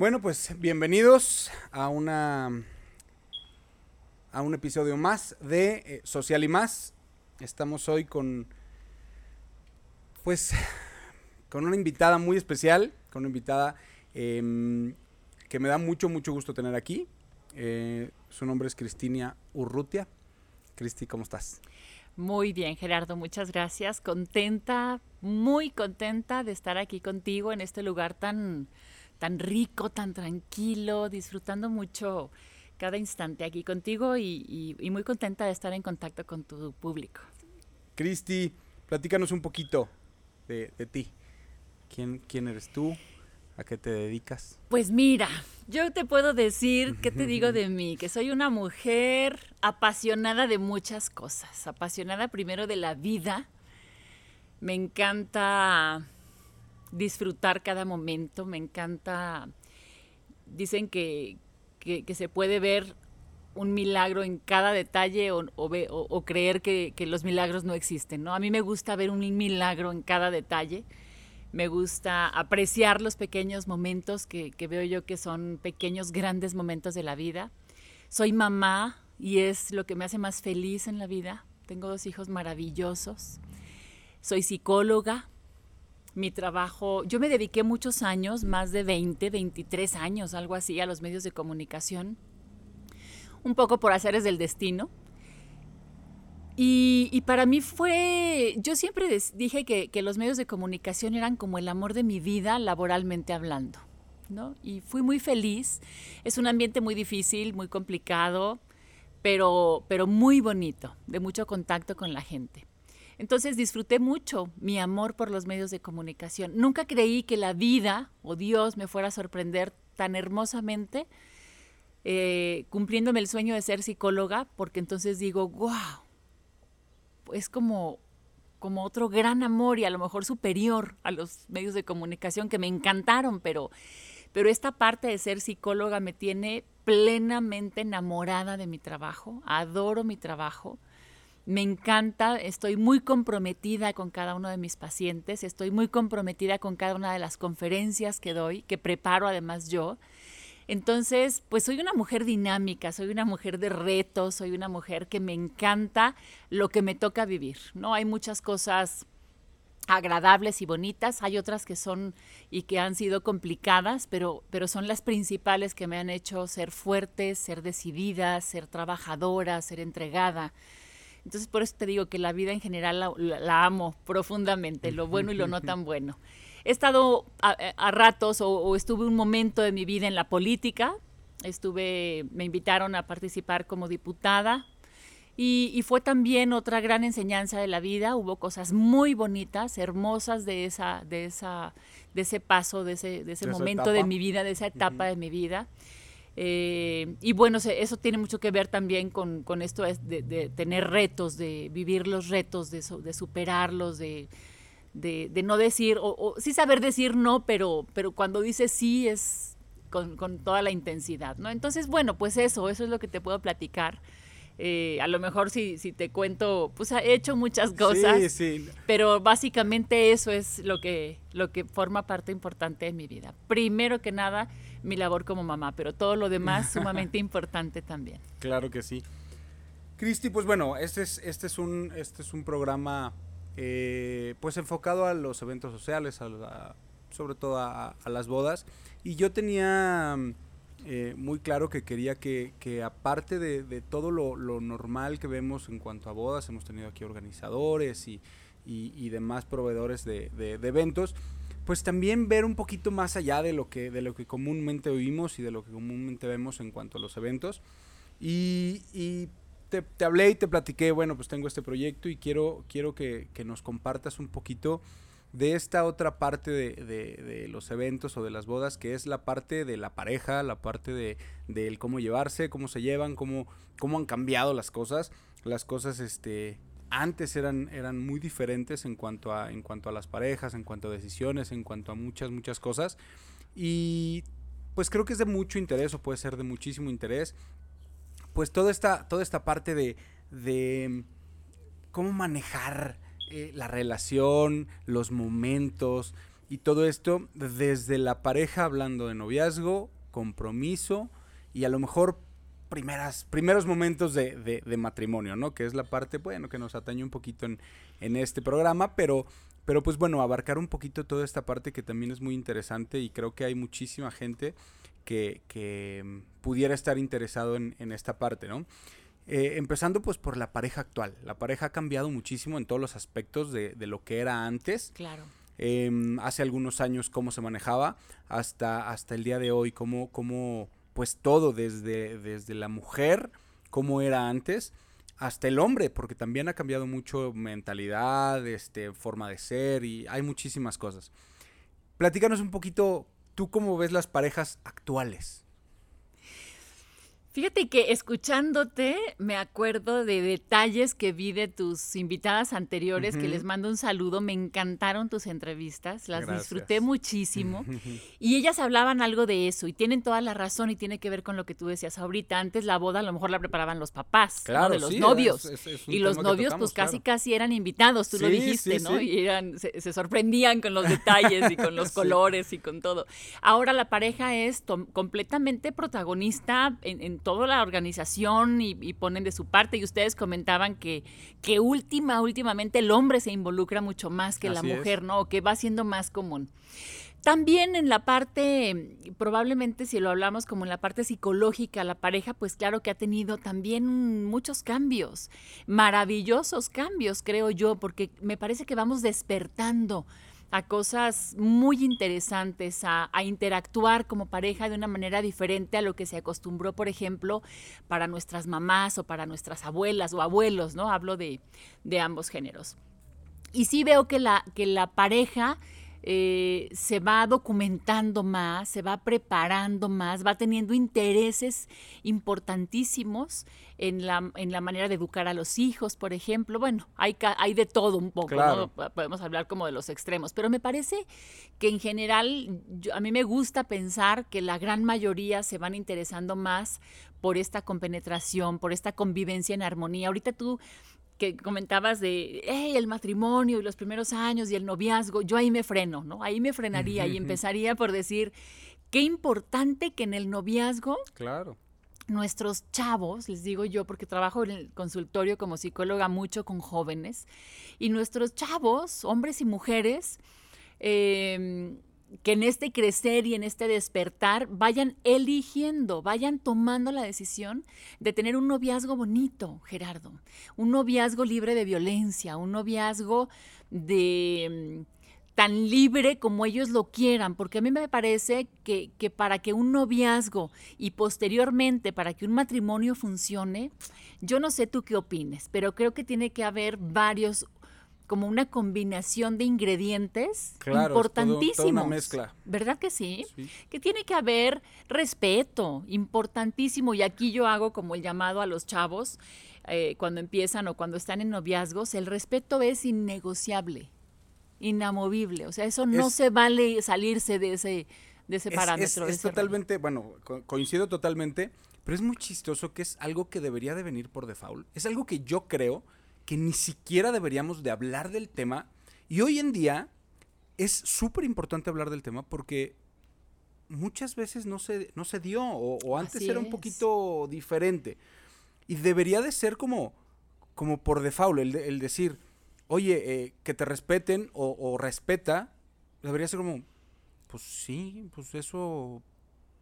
Bueno, pues bienvenidos a una a un episodio más de eh, Social y más. Estamos hoy con pues con una invitada muy especial, con una invitada em, que me da mucho mucho gusto tener aquí. Eh, su nombre es Cristina Urrutia. Cristi, ¿cómo estás? Muy bien, Gerardo, muchas gracias. Contenta, muy contenta de estar aquí contigo en este lugar tan, tan rico, tan tranquilo, disfrutando mucho cada instante aquí contigo y, muy contenta de estar en contacto con tu público. Cristi, platícanos un poquito de, ti. ¿Quién, ¿Quién eres tú? ¿A qué te dedicas? Pues mira, yo te puedo decir, ¿qué te digo de mí? Que soy una mujer apasionada de muchas cosas. Apasionada primero de la vida. Me encanta disfrutar cada momento, me encanta... Dicen que, se puede ver un milagro en cada detalle o, creer que, que, los milagros no existen, ¿no? A mí me gusta ver un milagro en cada detalle me gusta apreciar los pequeños momentos que, veo yo que son pequeños, grandes momentos de la vida. Soy mamá y es lo que me hace más feliz en la vida. Tengo dos hijos maravillosos. Soy psicóloga. Mi trabajo, yo me dediqué muchos años, más de 20, 23 años, algo así, a los medios de comunicación. Un poco por haceres del destino y, para mí fue, yo siempre dije que, los medios de comunicación eran como el amor de mi vida laboralmente hablando, ¿no? Y fui muy feliz. Es un ambiente muy difícil, muy complicado, pero, pero muy bonito, de mucho contacto con la gente. Entonces disfruté mucho mi amor por los medios de comunicación. Nunca creí que la vida o Dios me fuera a sorprender tan hermosamente eh, cumpliéndome el sueño de ser psicóloga, porque entonces digo, wow, es como, como otro gran amor y a lo mejor superior a los medios de comunicación que me encantaron, pero, pero esta parte de ser psicóloga me tiene plenamente enamorada de mi trabajo, adoro mi trabajo. Me encanta, estoy muy comprometida con cada uno de mis pacientes, estoy muy comprometida con cada una de las conferencias que doy, que preparo además yo. Entonces, pues soy una mujer dinámica, soy una mujer de retos, soy una mujer que me encanta lo que me toca vivir, ¿no? Hay muchas cosas agradables y bonitas, hay otras que son y que han sido complicadas, pero, pero son las principales que me han hecho ser fuerte, ser decidida, ser trabajadora, ser entregada. Entonces por eso te digo que la vida en general la amo profundamente, lo bueno y lo no tan bueno. He estado a, ratos o, estuve un momento de mi vida en la política. Estuve, me invitaron a participar como diputada y, fue también otra gran enseñanza de la vida. Hubo cosas muy bonitas, hermosas de esa, de esa, de ese paso, de ese, de ese momento de mi vida, de esa etapa de mi vida. Eh, y bueno, eso tiene mucho que ver también con, esto de, tener retos, de vivir los retos, de, de superarlos, de, de, no decir, o, sí saber decir no, pero, pero cuando dices sí es con, toda la intensidad, ¿no? Entonces, bueno, pues eso, eso es lo que te puedo platicar. Eh, a lo mejor si, si te cuento, pues he hecho muchas cosas, sí, pero básicamente eso es lo que, lo que forma parte importante de mi vida. Primero que nada, mi labor como mamá, pero todo lo demás sumamente importante también. Claro que sí. Cristi, pues bueno, este es, este es, un, este es un programa eh, pues enfocado a los eventos sociales, sobre todo a, las bodas. Y yo tenía eh, muy claro que quería que, aparte de, todo lo, normal que vemos en cuanto a bodas, hemos tenido aquí organizadores y, demás proveedores de, eventos, pues también ver un poquito más allá de lo que, de lo que comúnmente oímos y de lo que comúnmente vemos en cuanto a los eventos. Y, y te, hablé y te platiqué, bueno, pues tengo este proyecto y quiero, quiero que, nos compartas un poquito de esta otra parte de, los eventos o de las bodas, que es la parte de la pareja, la parte de, cómo llevarse, cómo se llevan, cómo, cómo han cambiado las cosas. Las cosas, este, antes eran, eran muy diferentes en cuanto, a, en cuanto a las parejas, en cuanto a decisiones, en cuanto a muchas, muchas cosas. Y pues creo que es de mucho interés o puede ser de muchísimo interés pues toda esta, toda esta parte de, de cómo manejar eh, la relación, los momentos, Y todo esto desde la pareja hablando de noviazgo, compromiso y a lo mejor primeras, primeros momentos de, matrimonio, ¿no? Que es la parte, bueno, que nos atañe un poquito en, en este programa, pero, pero pues bueno, abarcar un poquito toda esta parte que también es muy interesante y creo que hay muchísima gente que, que mm, pudiera estar interesado en, en esta parte, ¿no? Eh, empezando pues por la pareja actual. La pareja ha cambiado muchísimo en todos los aspectos de, de lo que era antes. Claro. Em, hace algunos años cómo se manejaba, hasta, hasta el día de hoy, cómo, cómo pues todo, desde, desde la mujer, cómo era antes, hasta el hombre, porque también ha cambiado mucho mentalidad, este, forma de ser y hay muchísimas cosas. Platícanos un poquito, ¿tú cómo ves las parejas actuales? Fíjate que escuchándote me acuerdo de detalles que vi de tus invitadas anteriores, que les mando un saludo, me encantaron tus entrevistas, las disfruté muchísimo. Y ellas hablaban algo de eso y tienen toda la razón y tiene que ver con lo que tú decías ahorita, antes la boda a lo mejor la preparaban los papás, de los novios. y los novios pues casi casi eran invitados, tú lo dijiste, ¿no? Y eran, se, sorprendían con los detalles y con los colores y con todo. Ahora la pareja es completamente protagonista en toda la organización y, ponen de su parte. Y ustedes comentaban que, que última, últimamente el hombre se involucra mucho más que la mujer, ¿no? O que va siendo más común. También en la parte, probablemente si lo hablamos como en la parte psicológica, la pareja, pues claro que ha tenido también muchos cambios, maravillosos cambios, creo yo, porque me parece que vamos despertando a cosas muy interesantes, a, interactuar como pareja de una manera diferente a lo que se acostumbró, por ejemplo, para nuestras mamás o para nuestras abuelas o abuelos, ¿no? Hablo de, de ambos géneros. Y sí veo que la, que la pareja eh, se va documentando más, se va preparando más, va teniendo intereses importantísimos en la, en la manera de educar a los hijos, por ejemplo. Bueno, hay, hay de todo un poco, podemos hablar como de los extremos, pero me parece que en general a mí me gusta pensar que la gran mayoría se van interesando más por esta compenetración, por esta convivencia en armonía. Ahorita tú que comentabas de el matrimonio y los primeros años y el noviazgo, yo ahí me freno, ¿no? Ahí me frenaría y empezaría por decir qué importante que en el noviazgo. Claro. Nuestros chavos, les digo yo, porque trabajo en el consultorio como psicóloga mucho con jóvenes, y nuestros chavos, hombres y mujeres, eh, que en este crecer y en este despertar vayan eligiendo, vayan tomando la decisión de tener un noviazgo bonito, Gerardo, un noviazgo libre de violencia, un noviazgo de mm, tan libre como ellos lo quieran, porque a mí me parece que, que, para que un noviazgo y posteriormente para que un matrimonio funcione, yo no sé tú qué opines, pero creo que tiene que haber varios como una combinación de ingredientes importantísimos. una mezcla. ¿Verdad que sí? Que tiene que haber respeto, importantísimo. Y aquí yo hago como el llamado a los chavos eh, cuando empiezan o cuando están en noviazgos, el respeto es innegociable, inamovible. O sea, eso no se vale salirse de ese, de ese parámetro. Es, totalmente, bueno, coincido totalmente, pero es muy chistoso que es algo que debería de venir por default. Es algo que yo creo que ni siquiera deberíamos de hablar del tema. Y hoy en día es súper importante hablar del tema porque muchas veces no se, no se dio o, antes era un poquito diferente. Y debería de ser como, como por default, el, el decir, oye, eh, que te respeten o, o, respeta, debería ser como, pues sí, pues eso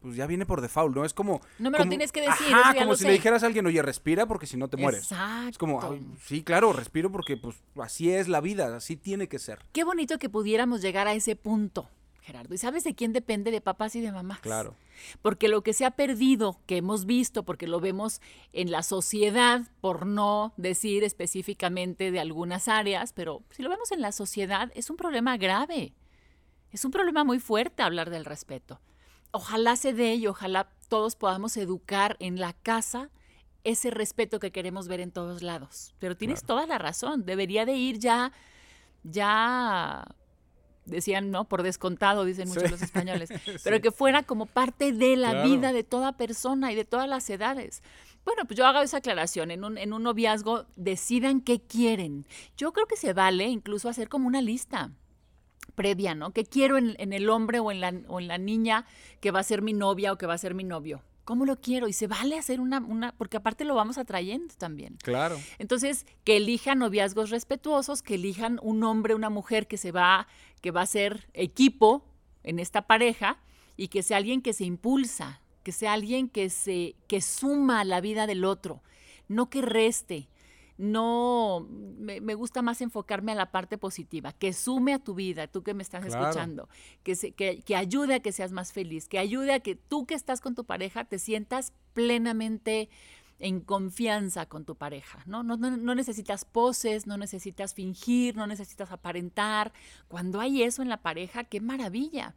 pues ya viene por default, ¿no? Es como... No me lo tienes que decir. Ajá, como si le dijeras a alguien, oye, respira porque si no te mueres. Exacto. Es como, sí, claro, respiro porque pues así es la vida, así tiene que ser. Qué bonito que pudiéramos llegar a ese punto, Gerardo. ¿Y sabes de quién depende? De papás y de mamás. Claro. Porque lo que se ha perdido, que hemos visto, porque lo vemos en la sociedad, por no decir específicamente de algunas áreas, pero si lo vemos en la sociedad, es un problema grave. Es un problema muy fuerte hablar del respeto ojalá se dé y ojalá todos podamos educar en la casa ese respeto que queremos ver en todos lados. Pero tienes toda la razón, debería de ir ya, ya, decían, ¿no? Por descontado, dicen muchos los españoles, pero que fuera como parte de la vida de toda persona y de todas las edades. Bueno, pues yo hago esa aclaración. En un, en un noviazgo decidan qué quieren. Yo creo que se vale incluso hacer como una lista previa, ¿no? ¿Qué quiero en, en el hombre o en, la, o en la niña que va a ser mi novia o que va a ser mi novio? ¿Cómo lo quiero? Y se vale hacer una, una, porque aparte lo vamos atrayendo también. Claro. Entonces, que elijan noviazgos respetuosos, que elijan un hombre, una mujer que se va, que va a ser equipo en esta pareja y que sea alguien que se impulsa, que sea alguien que se, que suma a la vida del otro, no que reste no, me, me, gusta más enfocarme a la parte positiva, que sume a tu vida, tú que me estás claro. escuchando, que, se, que, que ayude a que seas más feliz, que ayude a que tú que estás con tu pareja te sientas plenamente en confianza con tu pareja, ¿no? No, no, no necesitas poses, no necesitas fingir, no necesitas aparentar. Cuando hay eso en la pareja, qué maravilla.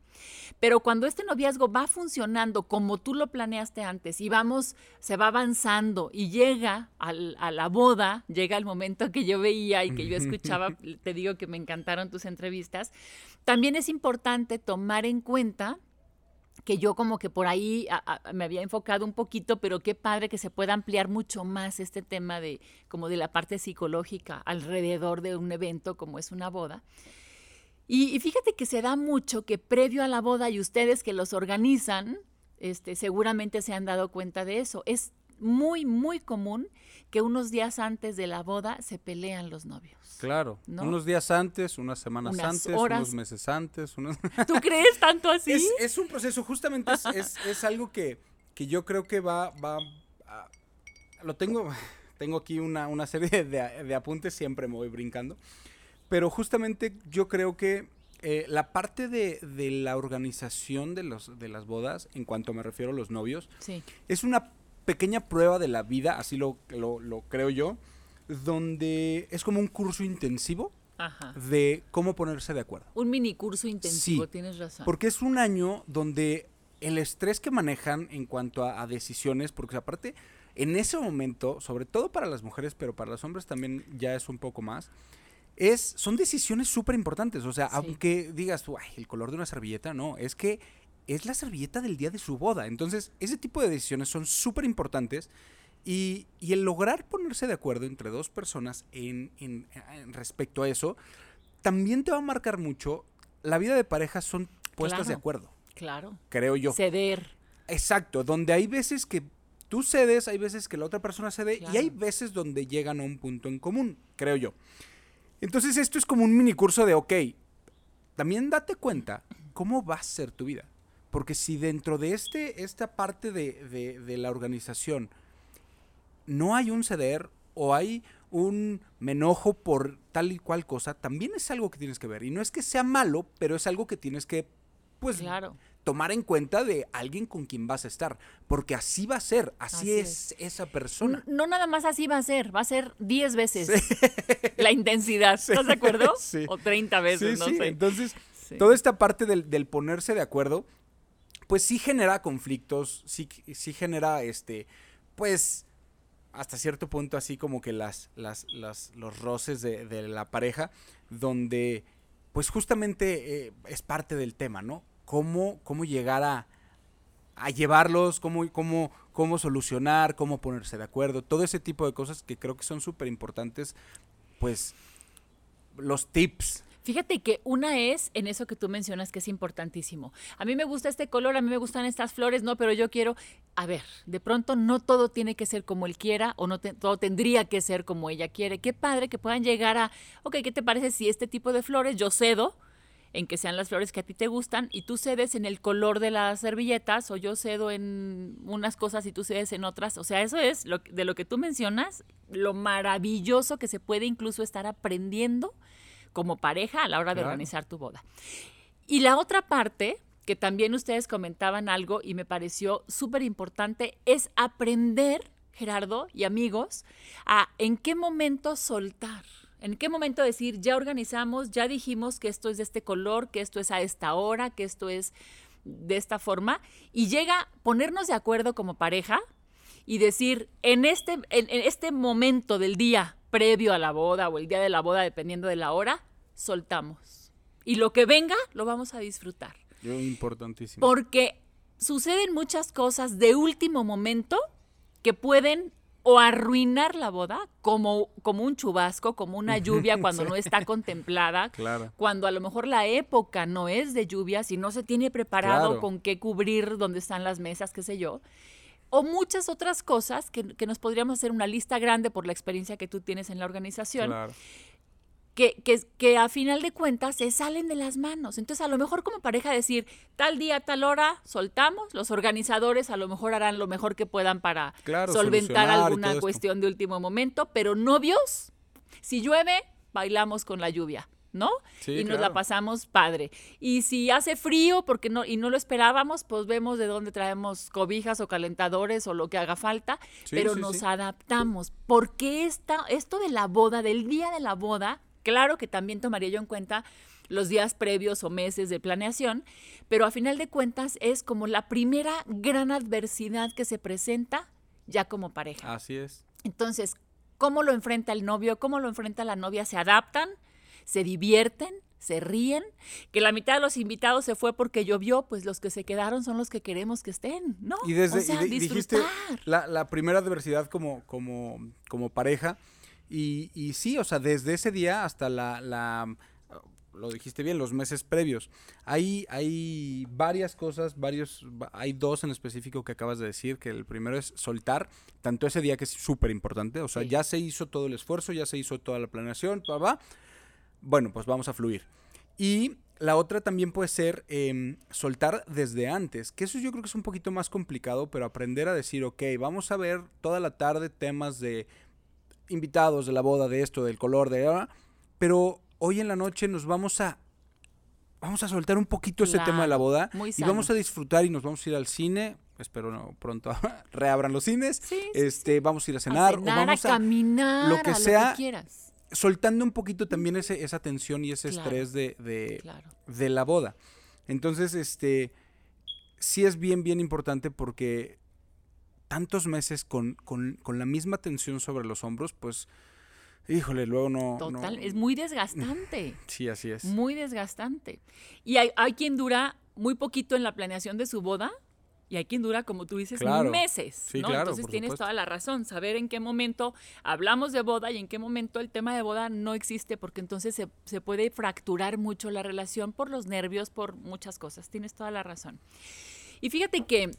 Pero cuando este noviazgo va funcionando como tú lo planeaste antes y vamos, se va avanzando y llega al, a la boda, llega el momento que yo veía y que yo escuchaba, te digo que me encantaron tus entrevistas, también es importante tomar en cuenta que yo como que por ahí me había enfocado un poquito, pero qué padre que se pueda ampliar mucho más este tema de como de la parte psicológica alrededor de un evento como es una boda. Y, y fíjate que se da mucho que previo a la boda y ustedes que los organizan, este, seguramente se han dado cuenta de eso. Es muy, muy común que unos días antes de la boda se pelean los novios. Claro, ¿no? unos días antes, unas semanas unas antes, horas. unos meses antes. Unos... ¿Tú crees tanto así? Es, es un proceso, justamente es, es, es, algo que, que yo creo que va, va a, lo tengo, tengo aquí una, una serie de, de, apuntes, siempre me voy brincando, pero justamente yo creo que eh, la parte de, de, la organización de, los, de las bodas, en cuanto me refiero a los novios, sí. es una pequeña prueba de la vida, así lo, lo, lo creo yo, donde es como un curso intensivo Ajá. de cómo ponerse de acuerdo. Un mini curso intensivo, sí, tienes razón. Porque es un año donde el estrés que manejan en cuanto a, a, decisiones, porque aparte, en ese momento, sobre todo para las mujeres, pero para los hombres también ya es un poco más, es, son decisiones súper importantes. O sea, sí. aunque digas ay, el color de una servilleta, no, es que es la servilleta del día de su boda. Entonces, ese tipo de decisiones son súper importantes. Y, y, el lograr ponerse de acuerdo entre dos personas en, en, en, respecto a eso, también te va a marcar mucho. La vida de pareja son puestas claro, de acuerdo. Claro. Creo yo. Ceder. Exacto, donde hay veces que tú cedes, hay veces que la otra persona cede Claro. y hay veces donde llegan a un punto en común, creo yo. Entonces esto es como un mini curso de, ok, también date cuenta cómo va a ser tu vida. Porque si dentro de este, esta parte de, de, de la organización no hay un ceder o hay un me enojo por tal y cual cosa, también es algo que tienes que ver. Y no es que sea malo, pero es algo que tienes que, pues, claro. tomar en cuenta de alguien con quien vas a estar. Porque así va a ser, así, Así es, es. esa persona. No, no nada más así va a ser, va a ser 10 veces la intensidad. ¿Estás de acuerdo? Sí. O 30 veces, no sé. Entonces, toda esta parte del, del ponerse de acuerdo, pues sí genera conflictos, sí, sí genera, este, pues, hasta cierto punto así como que las, las, las los roces de, la pareja, donde, pues justamente eh, es parte del tema, ¿no? Cómo, cómo llegar a, a llevarlos, cómo, cómo, cómo solucionar, cómo ponerse de acuerdo, todo ese tipo de cosas que creo que son súper importantes, pues, los tips Fíjate que una es en eso que tú mencionas que es importantísimo. A mí me gusta este color, a mí me gustan estas flores, no, pero yo quiero, a ver, de pronto no todo tiene que ser como él quiera o no todo tendría que ser como ella quiere. Qué padre que puedan llegar a, ok, ¿qué te parece si este tipo de flores yo cedo? en que sean las flores que a ti te gustan y tú cedes en el color de las servilletas o yo cedo en unas cosas y tú cedes en otras. O sea, eso es lo, de lo que tú mencionas, lo maravilloso que se puede incluso estar aprendiendo como pareja a la hora de Claro. organizar tu boda. Y la otra parte, que también ustedes comentaban algo y me pareció súper importante, es aprender, Gerardo y amigos, a en qué momento soltar. ¿En qué momento decir, ya organizamos, ya dijimos que esto es de este color, que esto es a esta hora, que esto es de esta forma? Y llega ponernos de acuerdo como pareja y decir, en este, en, en este momento del día previo a la boda o el día de la boda, dependiendo de la hora, soltamos. Y lo que venga, lo vamos a disfrutar. Yo, importantísimo. Porque suceden muchas cosas de último momento que pueden o arruinar la boda como, como un chubasco, como una lluvia cuando no está contemplada, Claro. cuando a lo mejor la época no es de lluvia, si no se tiene preparado Claro. con qué cubrir donde están las mesas, qué sé yo. O muchas otras cosas que, que nos podríamos hacer una lista grande por la experiencia que tú tienes en la organización, Claro. que, que, que a final de cuentas se salen de las manos. Entonces, a lo mejor como pareja decir, tal día, tal hora, soltamos, los organizadores a lo mejor harán lo mejor que puedan para Claro, solventar alguna cuestión de último momento, pero novios, si llueve, bailamos con la lluvia. ¿No? Sí, y nos claro. la pasamos padre. Y si hace frío porque no y no lo esperábamos, pues vemos de dónde traemos cobijas o calentadores o lo que haga falta, Sí, pero sí, nos adaptamos. Porque esta, esto de la boda, del día de la boda, claro que también tomaría yo en cuenta los días previos o meses de planeación, pero a final de cuentas es como la primera gran adversidad que se presenta ya como pareja. Así es. Entonces, ¿cómo lo enfrenta el novio? ¿Cómo lo enfrenta la novia? ¿Se adaptan? ¿Se divierten? ¿Se ríen? Que la mitad de los invitados se fue porque llovió, pues los que se quedaron son los que queremos que estén, ¿no? Y desde o sea, y de- y dijiste disfrutar. la, la primera adversidad como, como, como pareja. Y, y sí, o sea, desde ese día hasta la, la- lo dijiste bien, los meses previos. Hay, hay varias cosas, varios, va- hay dos en específico que acabas de decir, que el primero es soltar, tanto ese día que es súper importante, o sea, Sí. ya se hizo todo el esfuerzo, ya se hizo toda la planeación, pa. Bueno, pues vamos a fluir. Y la otra también puede ser em, soltar desde antes, que eso yo creo que es un poquito más complicado, pero aprender a decir, ok, vamos a ver toda la tarde temas de invitados, de la boda, de esto, del color, de... ah, Pero hoy en la noche nos vamos a... Vamos a soltar un poquito ese tema de la boda muy y vamos a disfrutar y nos vamos a ir al cine. Espero no, pronto reabran los cines. Sí, sí, este, vamos a ir a cenar, a o vamos a a caminar, lo que a sea, lo que quieras. Soltando un poquito también ese, esa tensión y ese Claro. estrés de, de, Claro. de la boda. Entonces, este, sí es bien, bien importante porque tantos meses con, con, con la misma tensión sobre los hombros, pues, híjole, luego no... no- Total, es muy desgastante. Sí, así es. Muy desgastante. Y hay, hay quien dura muy poquito en la planeación de su boda y hay quien dura, como tú dices, Claro. meses. Sí, ¿no? claro, Entonces tienes supuesto. toda la razón. Saber en qué momento hablamos de boda y en qué momento el tema de boda no existe, porque entonces se, se puede fracturar mucho la relación por los nervios, por muchas cosas. Tienes toda la razón. Y fíjate que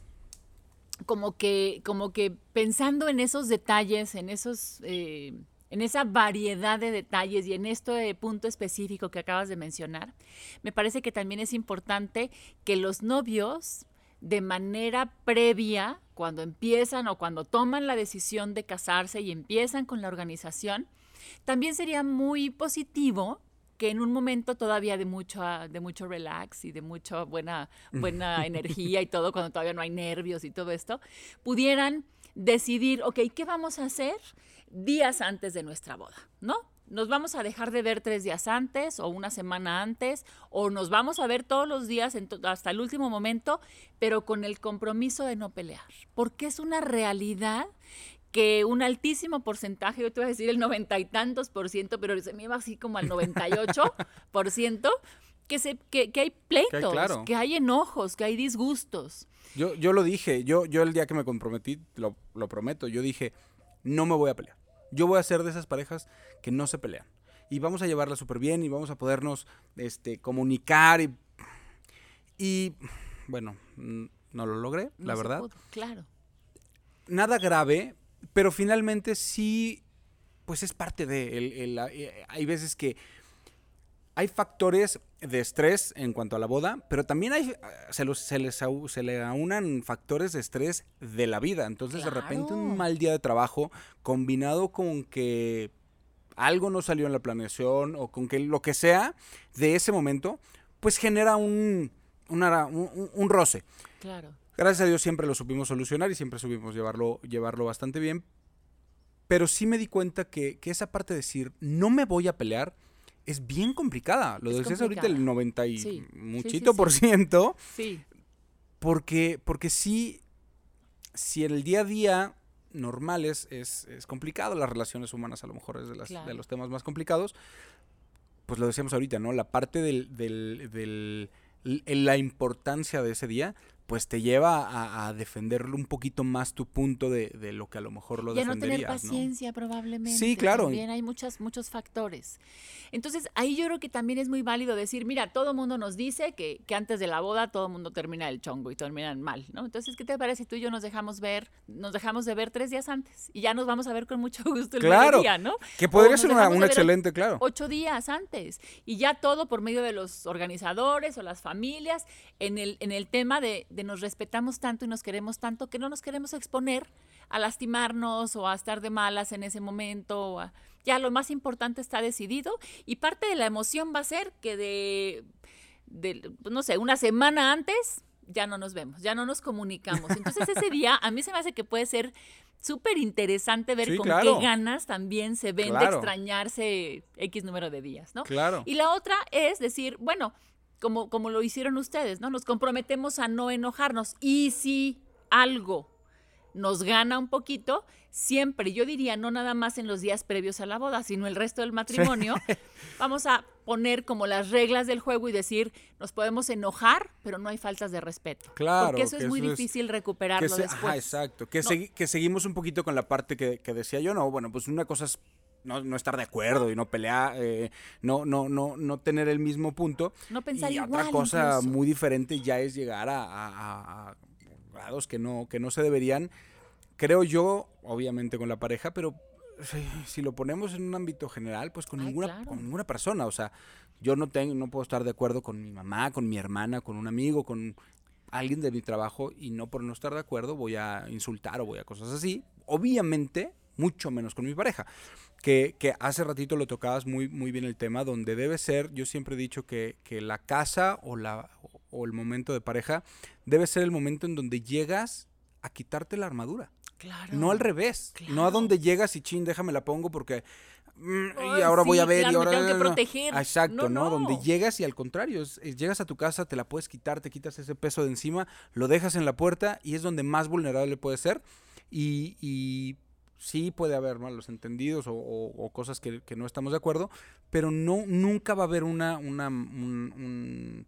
como que, como que pensando en esos detalles, en esos, eh, en esa variedad de detalles y en este punto específico que acabas de mencionar, me parece que también es importante que los novios de manera previa, cuando empiezan o cuando toman la decisión de casarse y empiezan con la organización, también sería muy positivo que en un momento todavía de mucho, de mucho relax y de mucha buena, buena energía y todo, cuando todavía no hay nervios y todo esto, pudieran decidir, ok, ¿qué vamos a hacer días antes de nuestra boda? ¿No? Nos vamos a dejar de ver tres días antes o una semana antes, o nos vamos a ver todos los días to- hasta el último momento, pero con el compromiso de no pelear, porque es una realidad que un altísimo porcentaje, yo te voy a decir el noventa y tantos por ciento, pero se me iba así como al 98 por ciento, que, se, que, que hay pleitos, claro. que hay enojos, que hay disgustos. Yo, yo lo dije, yo, yo el día que me comprometí, lo, lo prometo, yo dije, no me voy a pelear. Yo voy a ser de esas parejas que no se pelean. Y vamos a llevarla súper bien y vamos a podernos este, comunicar. Y, y, bueno, mm, no lo logré, No la verdad. pudo, claro. Nada grave, pero finalmente sí, pues es parte de... el- el- eh, hay veces que hay factores de estrés en cuanto a la boda, pero también hay, se, los, se, les, se le aunan factores de estrés de la vida. Entonces, de repente, Claro. un mal día de trabajo combinado con que algo no salió en la planeación o con que lo que sea de ese momento, pues genera un, una- un, un- un roce. Claro. Gracias a Dios siempre lo supimos solucionar y siempre supimos llevarlo, llevarlo bastante bien. Pero sí me di cuenta que, que esa parte de decir, no me voy a pelear, es bien complicada. Lo decías ahorita el complicada. 90 y Sí, muchito sí, por ciento. Sí, Porque, porque sí, si en el día a día normal es, es, es complicado, las relaciones humanas a lo mejor es de, las- de Claro. los temas más complicados, pues lo decíamos ahorita, ¿no? La parte del, del, del- la importancia de ese día, pues te lleva a, defender un poquito más tu punto de, lo que a lo mejor lo y a no tener paciencia probablemente. Sí, claro. También hay muchas, muchos factores. Entonces ahí yo creo que también es muy válido decir, mira, todo mundo nos dice que, que, antes de la boda todo mundo termina el chongo y terminan mal, ¿no? Entonces, ¿qué te parece si tú y yo nos dejamos ver, nos dejamos de ver tres días antes y ya nos vamos a ver con mucho gusto el claro, día, ¿no? Que podría ser una, un excelente, claro. Ocho días antes y ya todo por medio de los organizadores o las familias en el, en el tema de, de nos respetamos tanto y nos queremos tanto que no nos queremos exponer a lastimarnos o a estar de malas en ese momento. ya lo más importante está decidido y parte de la emoción va a ser que de, de, no sé, una semana antes ya no nos vemos, ya no nos comunicamos. Entonces ese día a mí se me hace que puede ser súper interesante ver con qué ganas también se ven de extrañarse X número de días, ¿no? Claro. Y la otra es decir, bueno, como, como lo hicieron ustedes, ¿no? Nos comprometemos a no enojarnos. Y si algo nos gana un poquito, siempre, yo diría, no nada más en los días previos a la boda, sino el resto del matrimonio, vamos a poner como las reglas del juego y decir, nos podemos enojar, pero no hay faltas de respeto. Claro. Porque eso es muy difícil recuperarlo después. exacto. Que, que seguimos un poquito con la parte que, que decía yo, no, bueno, pues una cosa es no, estar de acuerdo y no pelear, eh, no, no, no, no tener el mismo punto. No pensar y igual. Otra cosa muy diferente ya es llegar a, grados que no, que no se deberían. Creo yo, obviamente con la pareja, pero si, lo ponemos en un ámbito general, pues con ninguna, con ninguna persona. O sea, yo no tengo, no puedo estar de acuerdo con mi mamá, con mi hermana, con un amigo, con alguien de mi trabajo y no por no estar de acuerdo voy a insultar o voy a cosas así. Obviamente, mucho menos con mi pareja que, hace ratito lo tocabas muy, muy bien el tema, donde debe ser, yo siempre he dicho que, la casa o, la, o el momento de pareja debe ser el momento en donde llegas a quitarte la armadura. Claro. No al revés. No a donde llegas y chin, déjame la pongo porque mm, y ahora voy a ver y ahora tengo que proteger. Exacto, no, Donde llegas y al contrario, llegas a tu casa, te la puedes quitar, te quitas ese peso de encima, lo dejas en la puerta y es donde más vulnerable puede ser. Y, y sí puede haber malos entendidos o, cosas que, no estamos de acuerdo, pero no nunca va a haber una, una un,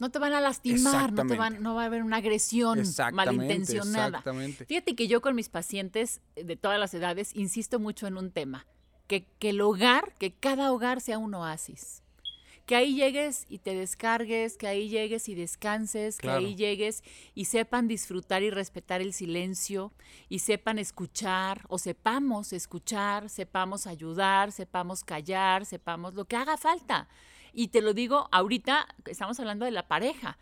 no te van a lastimar, no, te van, no va a haber una agresión malintencionada. Exactamente. Fíjate que yo con mis pacientes de todas las edades insisto mucho en un tema, que, que el hogar, que cada hogar sea un oasis que ahí llegues y te descargues, que ahí llegues y descanses, que ahí llegues y sepan disfrutar y respetar el silencio y sepan escuchar o sepamos escuchar, sepamos ayudar, sepamos callar, sepamos lo que haga falta. Y te lo digo ahorita, estamos hablando de la pareja.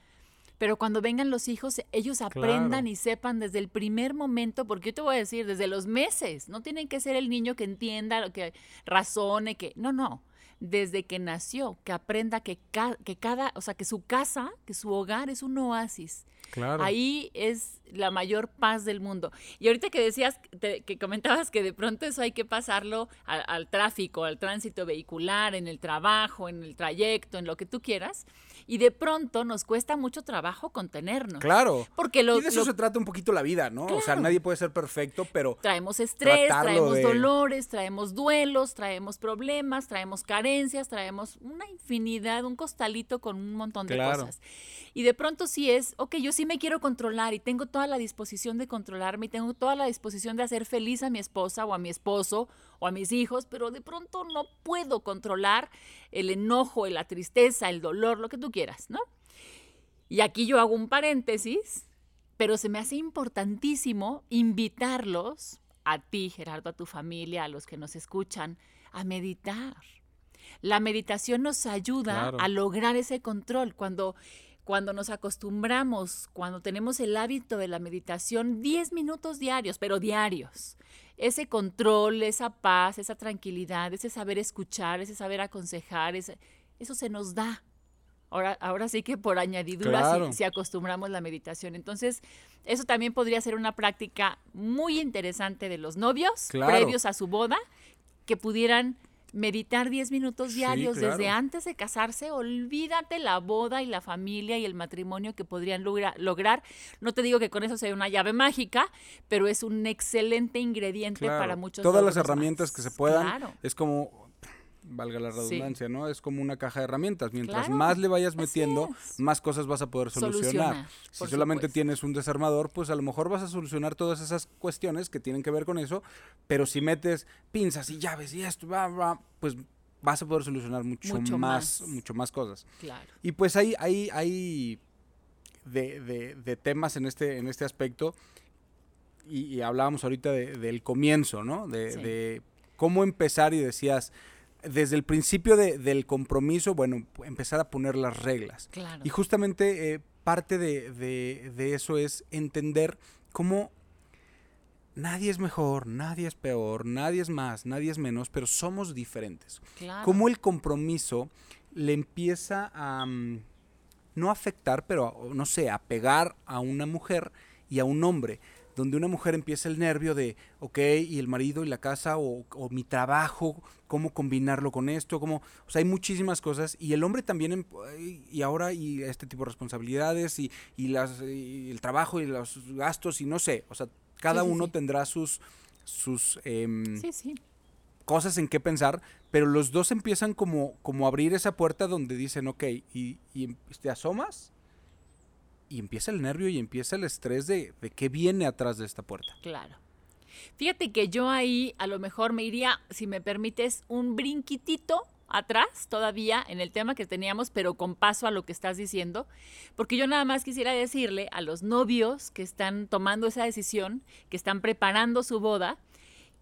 Pero cuando vengan los hijos, ellos aprendan y sepan desde el primer momento, porque yo te voy a decir, desde los meses, no tienen que ser el niño que entienda, lo que razone, que no, no desde que nació, que aprenda que, que cada, o sea, que su casa, que su hogar es un oasis. Claro. Ahí es la mayor paz del mundo. Y ahorita que decías, que comentabas que de pronto eso hay que pasarlo al, tráfico, al tránsito vehicular, en el trabajo, en el trayecto, en lo que tú quieras, y de pronto nos cuesta mucho trabajo contenernos. Claro. Porque lo, y de eso se trata un poquito la vida, ¿no? O sea, nadie puede ser perfecto, pero... Traemos estrés, traemos dolores, traemos duelos, traemos problemas, traemos carencias, traemos una infinidad, un costalito con un montón de cosas. Y de pronto sí es, ok, yo sí me quiero controlar y tengo toda la disposición de controlarme y tengo toda la disposición de hacer feliz a mi esposa o a mi esposo o a mis hijos, pero de pronto no puedo controlar el enojo, la tristeza, el dolor, lo que tú quieras, ¿no? Y aquí yo hago un paréntesis, pero se me hace importantísimo invitarlos, a ti, Gerardo, a tu familia, a los que nos escuchan, a meditar. La meditación nos ayuda a lograr ese control. Cuando cuando nos acostumbramos, cuando tenemos el hábito de la meditación, 10 minutos diarios, pero diarios, ese control, esa paz, esa tranquilidad, ese saber escuchar, ese saber aconsejar, eso se nos da. Ahora, ahora sí que por añadidura si, acostumbramos la meditación. Entonces, eso también podría ser una práctica muy interesante de los novios previos a su boda, que pudieran meditar 10 minutos diarios desde antes de casarse, olvídate la boda y la familia y el matrimonio que podrían lograr. No te digo que con eso sea una llave mágica, pero es un excelente ingrediente para muchos. Todas las herramientas que se puedan. Es como valga la Sí. redundancia, ¿no? Es como una caja de herramientas. Mientras Claro, más le vayas metiendo, más cosas vas a poder solucionar. Si solamente supuesto. tienes un desarmador, pues a lo mejor vas a solucionar todas esas cuestiones que tienen que ver con eso, pero si metes pinzas y llaves y esto, bla, bla, pues vas a poder solucionar mucho, Mucho más, más. mucho más cosas. Claro. Y pues hay, hay, hay de, de- de temas en este, en este aspecto. Y, y hablábamos ahorita de- del comienzo, ¿no? Sí. de cómo empezar y decías, desde el principio de- del compromiso, bueno, empezar a poner las reglas. Claro. Y justamente eh, parte de, de- de eso es entender cómo nadie es mejor, nadie es peor, nadie es más, nadie es menos, pero somos diferentes claro. cómo el compromiso le empieza a mm, no afectar, pero a- no sé, a pegar a una mujer y a un hombre, donde una mujer empieza el nervio de, ok, y el marido y la casa o, o mi trabajo, cómo combinarlo con esto, cómo, o sea, hay muchísimas cosas. Y el hombre también, em- y ahora y este tipo de responsabilidades y, y las, y el trabajo y los gastos y no sé, o sea, cada sí, uno sí. tendrá sus, sus, em, cosas en qué pensar, pero los dos empiezan como, como a abrir esa puerta donde dicen, ok, y, y te asomas y empieza el nervio y empieza el estrés de, de qué viene atrás de esta puerta. Claro. Fíjate que yo ahí a lo mejor me iría, si me permites, un brinquitito atrás todavía en el tema que teníamos, pero con paso a lo que estás diciendo, porque yo nada más quisiera decirle a los novios que están tomando esa decisión, que están preparando su boda,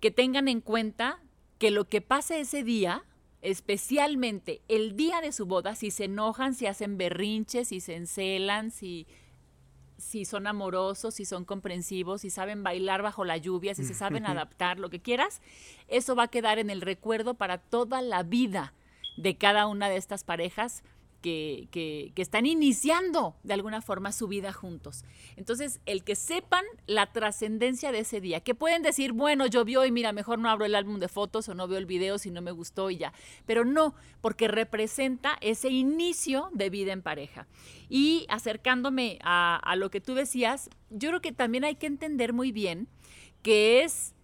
que tengan en cuenta que lo que pase ese día, especialmente el día de su boda, si se enojan, si hacen berrinches, si se encelan, si si son amorosos, si son comprensivos, si saben bailar bajo la lluvia, si se saben adaptar, lo que quieras, eso va a quedar en el recuerdo para toda la vida de cada una de estas parejas que, están iniciando de alguna forma su vida juntos. Entonces, el que sepan la trascendencia de ese día, que pueden decir, bueno, llovió y mira, mejor no abro el álbum de fotos o no veo el video si no me gustó y ya, pero no, porque representa ese inicio de vida en pareja. Y acercándome a, a lo que tú decías, yo creo que también hay que entender muy bien que es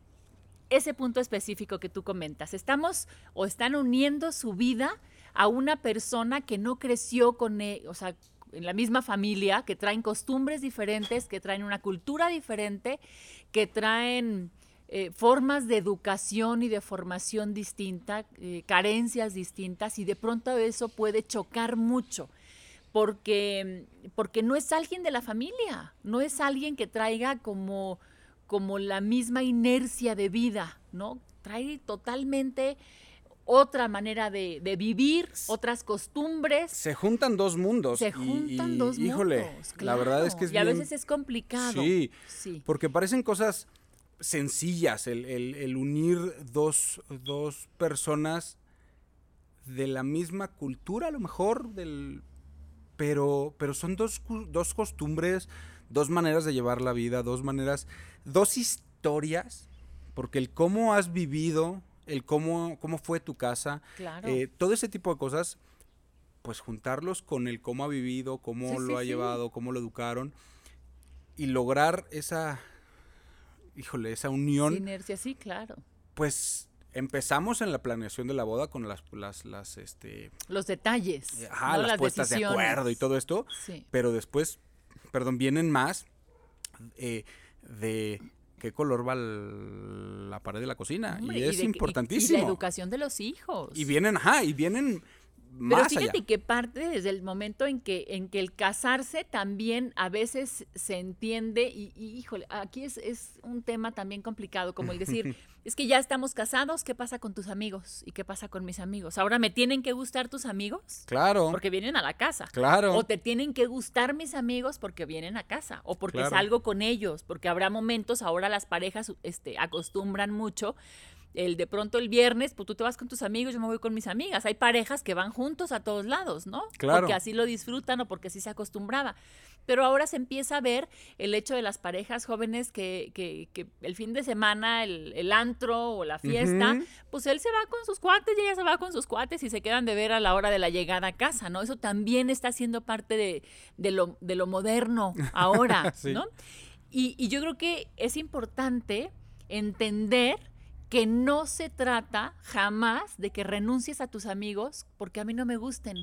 ese punto específico que tú comentas. Estamos o están uniendo su vida a una persona que no creció con, e- o sea, en la misma familia, que traen costumbres diferentes, que traen una cultura diferente, que traen eh, formas de educación y de formación distinta, eh, carencias distintas, y de pronto eso puede chocar mucho porque, porque no es alguien de la familia, no es alguien que traiga como, como la misma inercia de vida, ¿no? Trae totalmente otra manera de, de vivir, otras costumbres. Se juntan dos mundos. Se juntan y, dos Híjole, mundos, la verdad es que es Y a bien- veces es complicado. Sí, Sí. porque parecen cosas sencillas el, el- el unir dos, dos personas de la misma cultura, a lo mejor, del, pero, pero son dos, dos costumbres, dos maneras de llevar la vida, dos maneras, dos historias, porque el cómo has vivido, el cómo, cómo fue tu casa, Claro. eh, todo ese tipo de cosas, pues juntarlos con el cómo ha vivido, cómo Sí, lo sí, ha sí. llevado, cómo lo educaron y lograr esa, híjole, esa unión, Inercia, sí, claro. pues empezamos en la planeación de la boda con las, las, las, este, Los detalles. ajá, ¿no? las, puestas de decisiones. acuerdo y todo esto, Sí. pero después, perdón, vienen más eh, de qué color va el- la pared de la cocina Hombre, y es de- importantísimo. Y, la educación de los hijos. Y vienen, ajá, y vienen Pero fíjate allá. que parte desde el momento en que, en que el casarse también a veces se entiende, y, y, híjole, aquí es, es un tema también complicado, como el decir, es que ya estamos casados, ¿qué pasa con tus amigos? ¿Y qué pasa con mis amigos? Ahora me tienen que gustar tus amigos Claro, porque vienen a la casa. claro. O te tienen que gustar mis amigos porque vienen a casa. O porque Claro. salgo con ellos. Porque habrá momentos, ahora las parejas este, acostumbran mucho. El de pronto el viernes, pues tú te vas con tus amigos, yo me voy con mis amigas. Hay parejas que van juntos a todos lados, ¿no? Claro. Porque así lo disfrutan o porque así se acostumbraba. Pero ahora se empieza a ver el hecho de las parejas jóvenes que, que, que el fin de semana, el, el antro o la fiesta, pues él se va con sus cuates y ella se va con sus cuates y se quedan de ver a la hora de la llegada a casa, ¿no? Eso también está siendo parte de, de lo, de lo moderno ahora, Sí. ¿no? Y, y yo creo que es importante entender que no se trata jamás de que renuncies a tus amigos porque a mí no me gusten.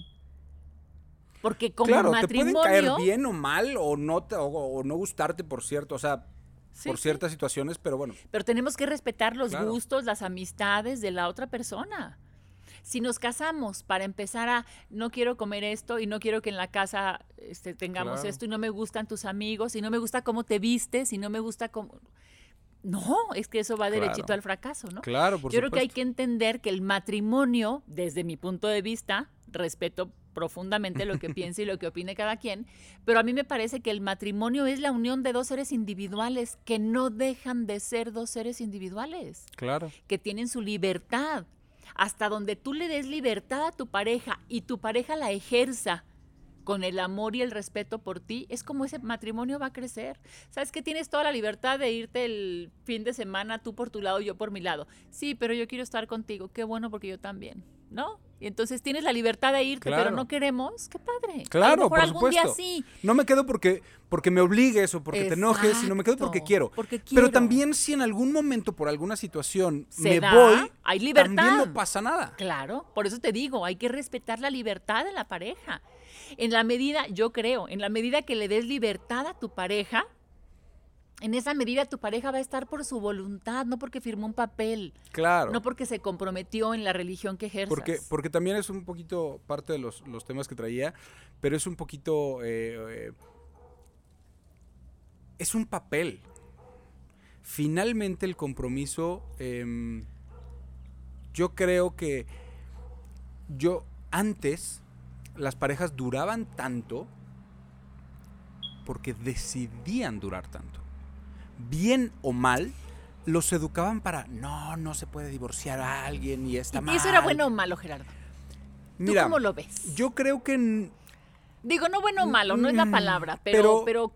Porque como claro, matrimonio... te pueden caer bien o mal o no, te- o, o no gustarte por cierto, o sea, Sí, por sí. ciertas situaciones, pero bueno. Pero tenemos que respetar los Claro. gustos, las amistades de la otra persona. Si nos casamos para empezar a no quiero comer esto y no quiero que en la casa este, tengamos Claro. esto y no me gustan tus amigos y no me gusta cómo te vistes y no me gusta cómo... No, es que eso va Claro. derechito al fracaso, ¿no? Claro, por Yo creo que hay que entender que el matrimonio, desde mi punto de vista, respeto profundamente lo que piense y lo que opine cada quien, pero a mí me parece que el matrimonio es la unión de dos seres individuales que no dejan de ser dos seres individuales, Claro. que tienen su libertad. Hasta donde tú le des libertad a tu pareja y tu pareja la ejerza con el amor y el respeto por ti, es como ese matrimonio va a crecer. Sabes que tienes toda la libertad de irte el fin de semana, tú por tu lado, yo por mi lado. Sí, pero yo quiero estar contigo. Qué bueno porque yo también, ¿no? Y entonces tienes la libertad de irte, pero no queremos. Qué padre. a Claro, lo mejor por algún día supuesto. sí. No me quedo porque, porque me obligues o porque te enojes, sino me quedo porque quiero. porque Pero quiero. también si en algún momento por alguna situación Se me da, voy, hay libertad. también no pasa nada. Claro, por eso te digo, hay que respetar la libertad de la pareja. En la medida, yo creo, en la medida que le des libertad a tu pareja, en esa medida tu pareja va a estar por su voluntad, no porque firmó un papel, Claro. no porque se comprometió en la religión que ejerzas. Porque, porque también es un poquito parte de los, los temas que traía, pero es un poquito... eh, eh, es un papel. Finalmente el compromiso, em, yo creo que yo antes las parejas duraban tanto porque decidían durar tanto. Bien o mal, los educaban para, no, no se puede divorciar a alguien y está ¿Y mal. eso era bueno o malo, Gerardo? Mira, cómo lo ves? Yo creo que Digo, no bueno o malo, no es la Mm, palabra, pero, pero- pero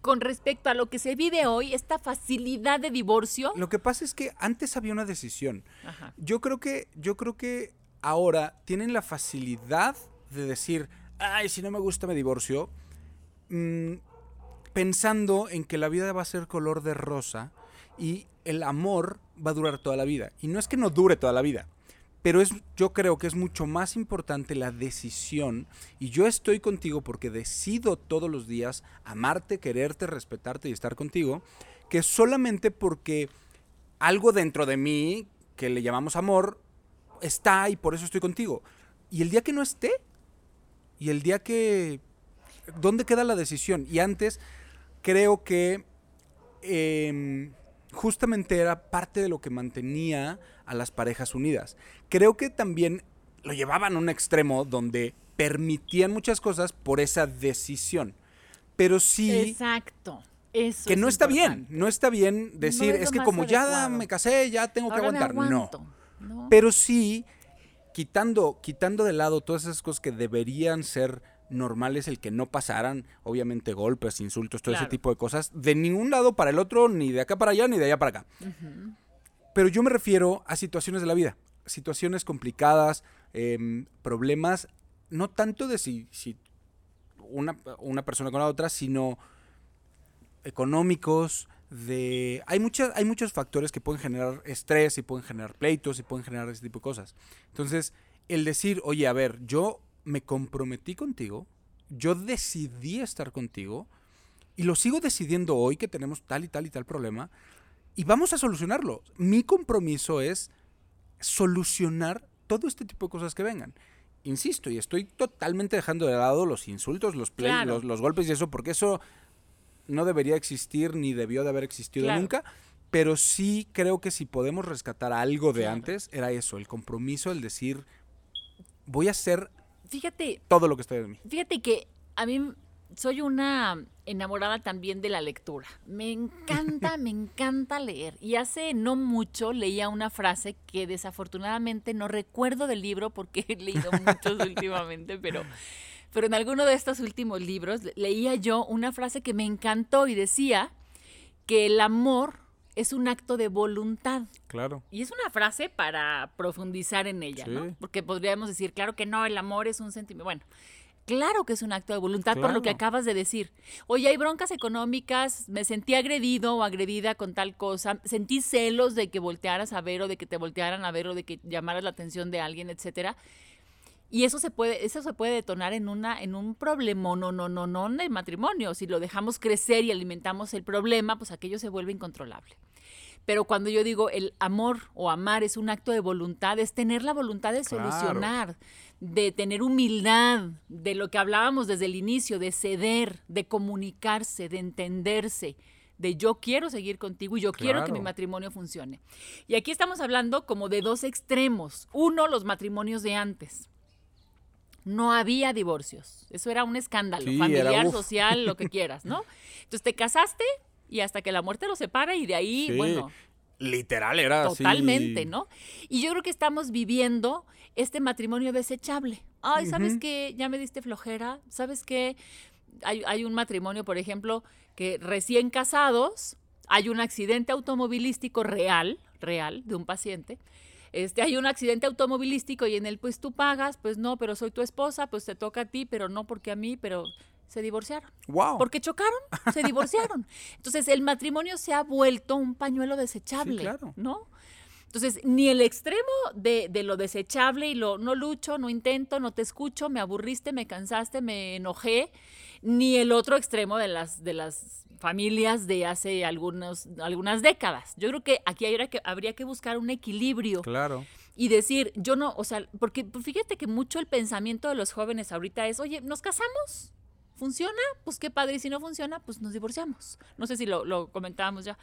con respecto a lo que se vive hoy, esta facilidad de divorcio. lo que pasa es que antes había una decisión. Ajá. Yo creo que, yo creo que ahora tienen la facilidad de decir, ay, si no me gusta me divorcio, mm, pensando en que la vida va a ser color de rosa y el amor va a durar toda la vida. Y no es que no dure toda la vida, pero es, yo creo que es mucho más importante la decisión. Y yo estoy contigo porque decido todos los días amarte, quererte, respetarte y estar contigo, que solamente porque algo dentro de mí, que le llamamos amor, está y por eso estoy contigo. Y el día que no esté, y el día que... ¿Dónde queda la decisión? Y antes creo que em, justamente era parte de lo que mantenía a las parejas unidas. Creo que también lo llevaban a un extremo donde permitían muchas cosas por esa decisión. Pero sí Exacto. Eso que es no está bien, no está bien decir, es que como ya me casé, ya tengo que Ahora aguantar. No. ¿no? Pero sí, quitando, quitando de lado todas esas cosas que deberían ser normales, el que no pasaran, obviamente golpes, insultos, todo Claro. ese tipo de cosas, de ningún lado para el otro, ni de acá para allá, ni de allá para acá. Pero yo me refiero a situaciones de la vida, situaciones complicadas, em, problemas, no tanto de si, si una, una persona con la otra, sino económicos, de... Hay, muchas, hay muchos factores que pueden generar estrés y pueden generar pleitos y pueden generar ese tipo de cosas. Entonces, el decir, oye, a ver, yo me comprometí contigo, yo decidí estar contigo y lo sigo decidiendo hoy que tenemos tal y tal y tal problema y vamos a solucionarlo. Mi compromiso es solucionar todo este tipo de cosas que vengan. Insisto, y estoy totalmente dejando de lado los insultos, los, play- Claro. los, los golpes y eso, porque eso no debería existir ni debió de haber existido Claro. nunca. Pero sí creo que si podemos rescatar algo de Claro. antes, era eso, el compromiso, el decir, voy a hacer Fíjate, todo lo que está de mí. Fíjate que a mí soy una enamorada también de la lectura. Me encanta, me encanta leer. Y hace no mucho leía una frase que desafortunadamente no recuerdo del libro porque he leído muchos últimamente, pero, pero en alguno de estos últimos libros le- leía yo una frase que me encantó y decía que el amor es un acto de voluntad. Claro. Y es una frase para profundizar en ella, Sí. ¿no? Porque podríamos decir, claro que no, el amor es un sentimiento. Bueno, Claro que es un acto de voluntad por lo que acabas de decir. Oye, hay broncas económicas, me sentí agredido o agredida con tal cosa, sentí celos de que voltearas a ver o de que te voltearan a ver o de que llamaras la atención de alguien, etcétera. Y eso se puede, eso se puede detonar en una, en un problema, no, no, no, no, en el matrimonio. Si lo dejamos crecer y alimentamos el problema, pues aquello se vuelve incontrolable. Pero cuando yo digo el amor o amar es un acto de voluntad, es tener la voluntad de Claro. solucionar, de tener humildad, de lo que hablábamos desde el inicio, de ceder, de comunicarse, de entenderse, de yo quiero seguir contigo y yo quiero que mi matrimonio funcione. Y aquí estamos hablando como de dos extremos. Uno, los matrimonios de antes. No había divorcios. Eso era un escándalo, Sí, familiar, social, lo que quieras, ¿no? Entonces te casaste y hasta que la muerte los separa y de ahí, Sí, bueno, Literal era así. Totalmente, ¿no? Y yo creo que estamos viviendo este matrimonio desechable. Ay, ¿sabes Ujú. qué? Ya me diste flojera. ¿Sabes qué? Hay, hay un matrimonio, por ejemplo, que recién casados, hay un accidente automovilístico real, real, de un paciente. Este, hay un accidente automovilístico y en él, pues tú pagas, pues no, pero soy tu esposa, pues te toca a ti, pero no porque a mí, pero se divorciaron. Wow. Porque chocaron, se divorciaron. Entonces, el matrimonio se ha vuelto un pañuelo desechable, claro. ¿no? Entonces, ni el extremo de, de lo desechable y lo no lucho, no intento, no te escucho, me aburriste, me cansaste, me enojé, ni el otro extremo de las, de las familias de hace algunos, algunas décadas. Yo creo que aquí habría que, habría que buscar un equilibrio Claro. y decir, yo no, o sea, porque pues, fíjate que mucho el pensamiento de los jóvenes ahorita es, oye, ¿nos casamos? ¿Funciona? Pues qué padre, y si no funciona, pues nos divorciamos. No sé si lo, lo comentábamos ya.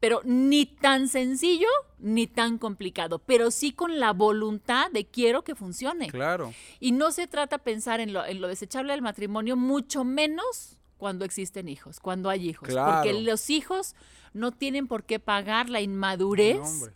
Pero ni tan sencillo ni tan complicado, pero sí con la voluntad de quiero que funcione. Claro. Y no se trata pensar en lo, en lo desechable del matrimonio, mucho menos cuando existen hijos, cuando hay hijos. Claro. Porque los hijos no tienen por qué pagar la inmadurez No,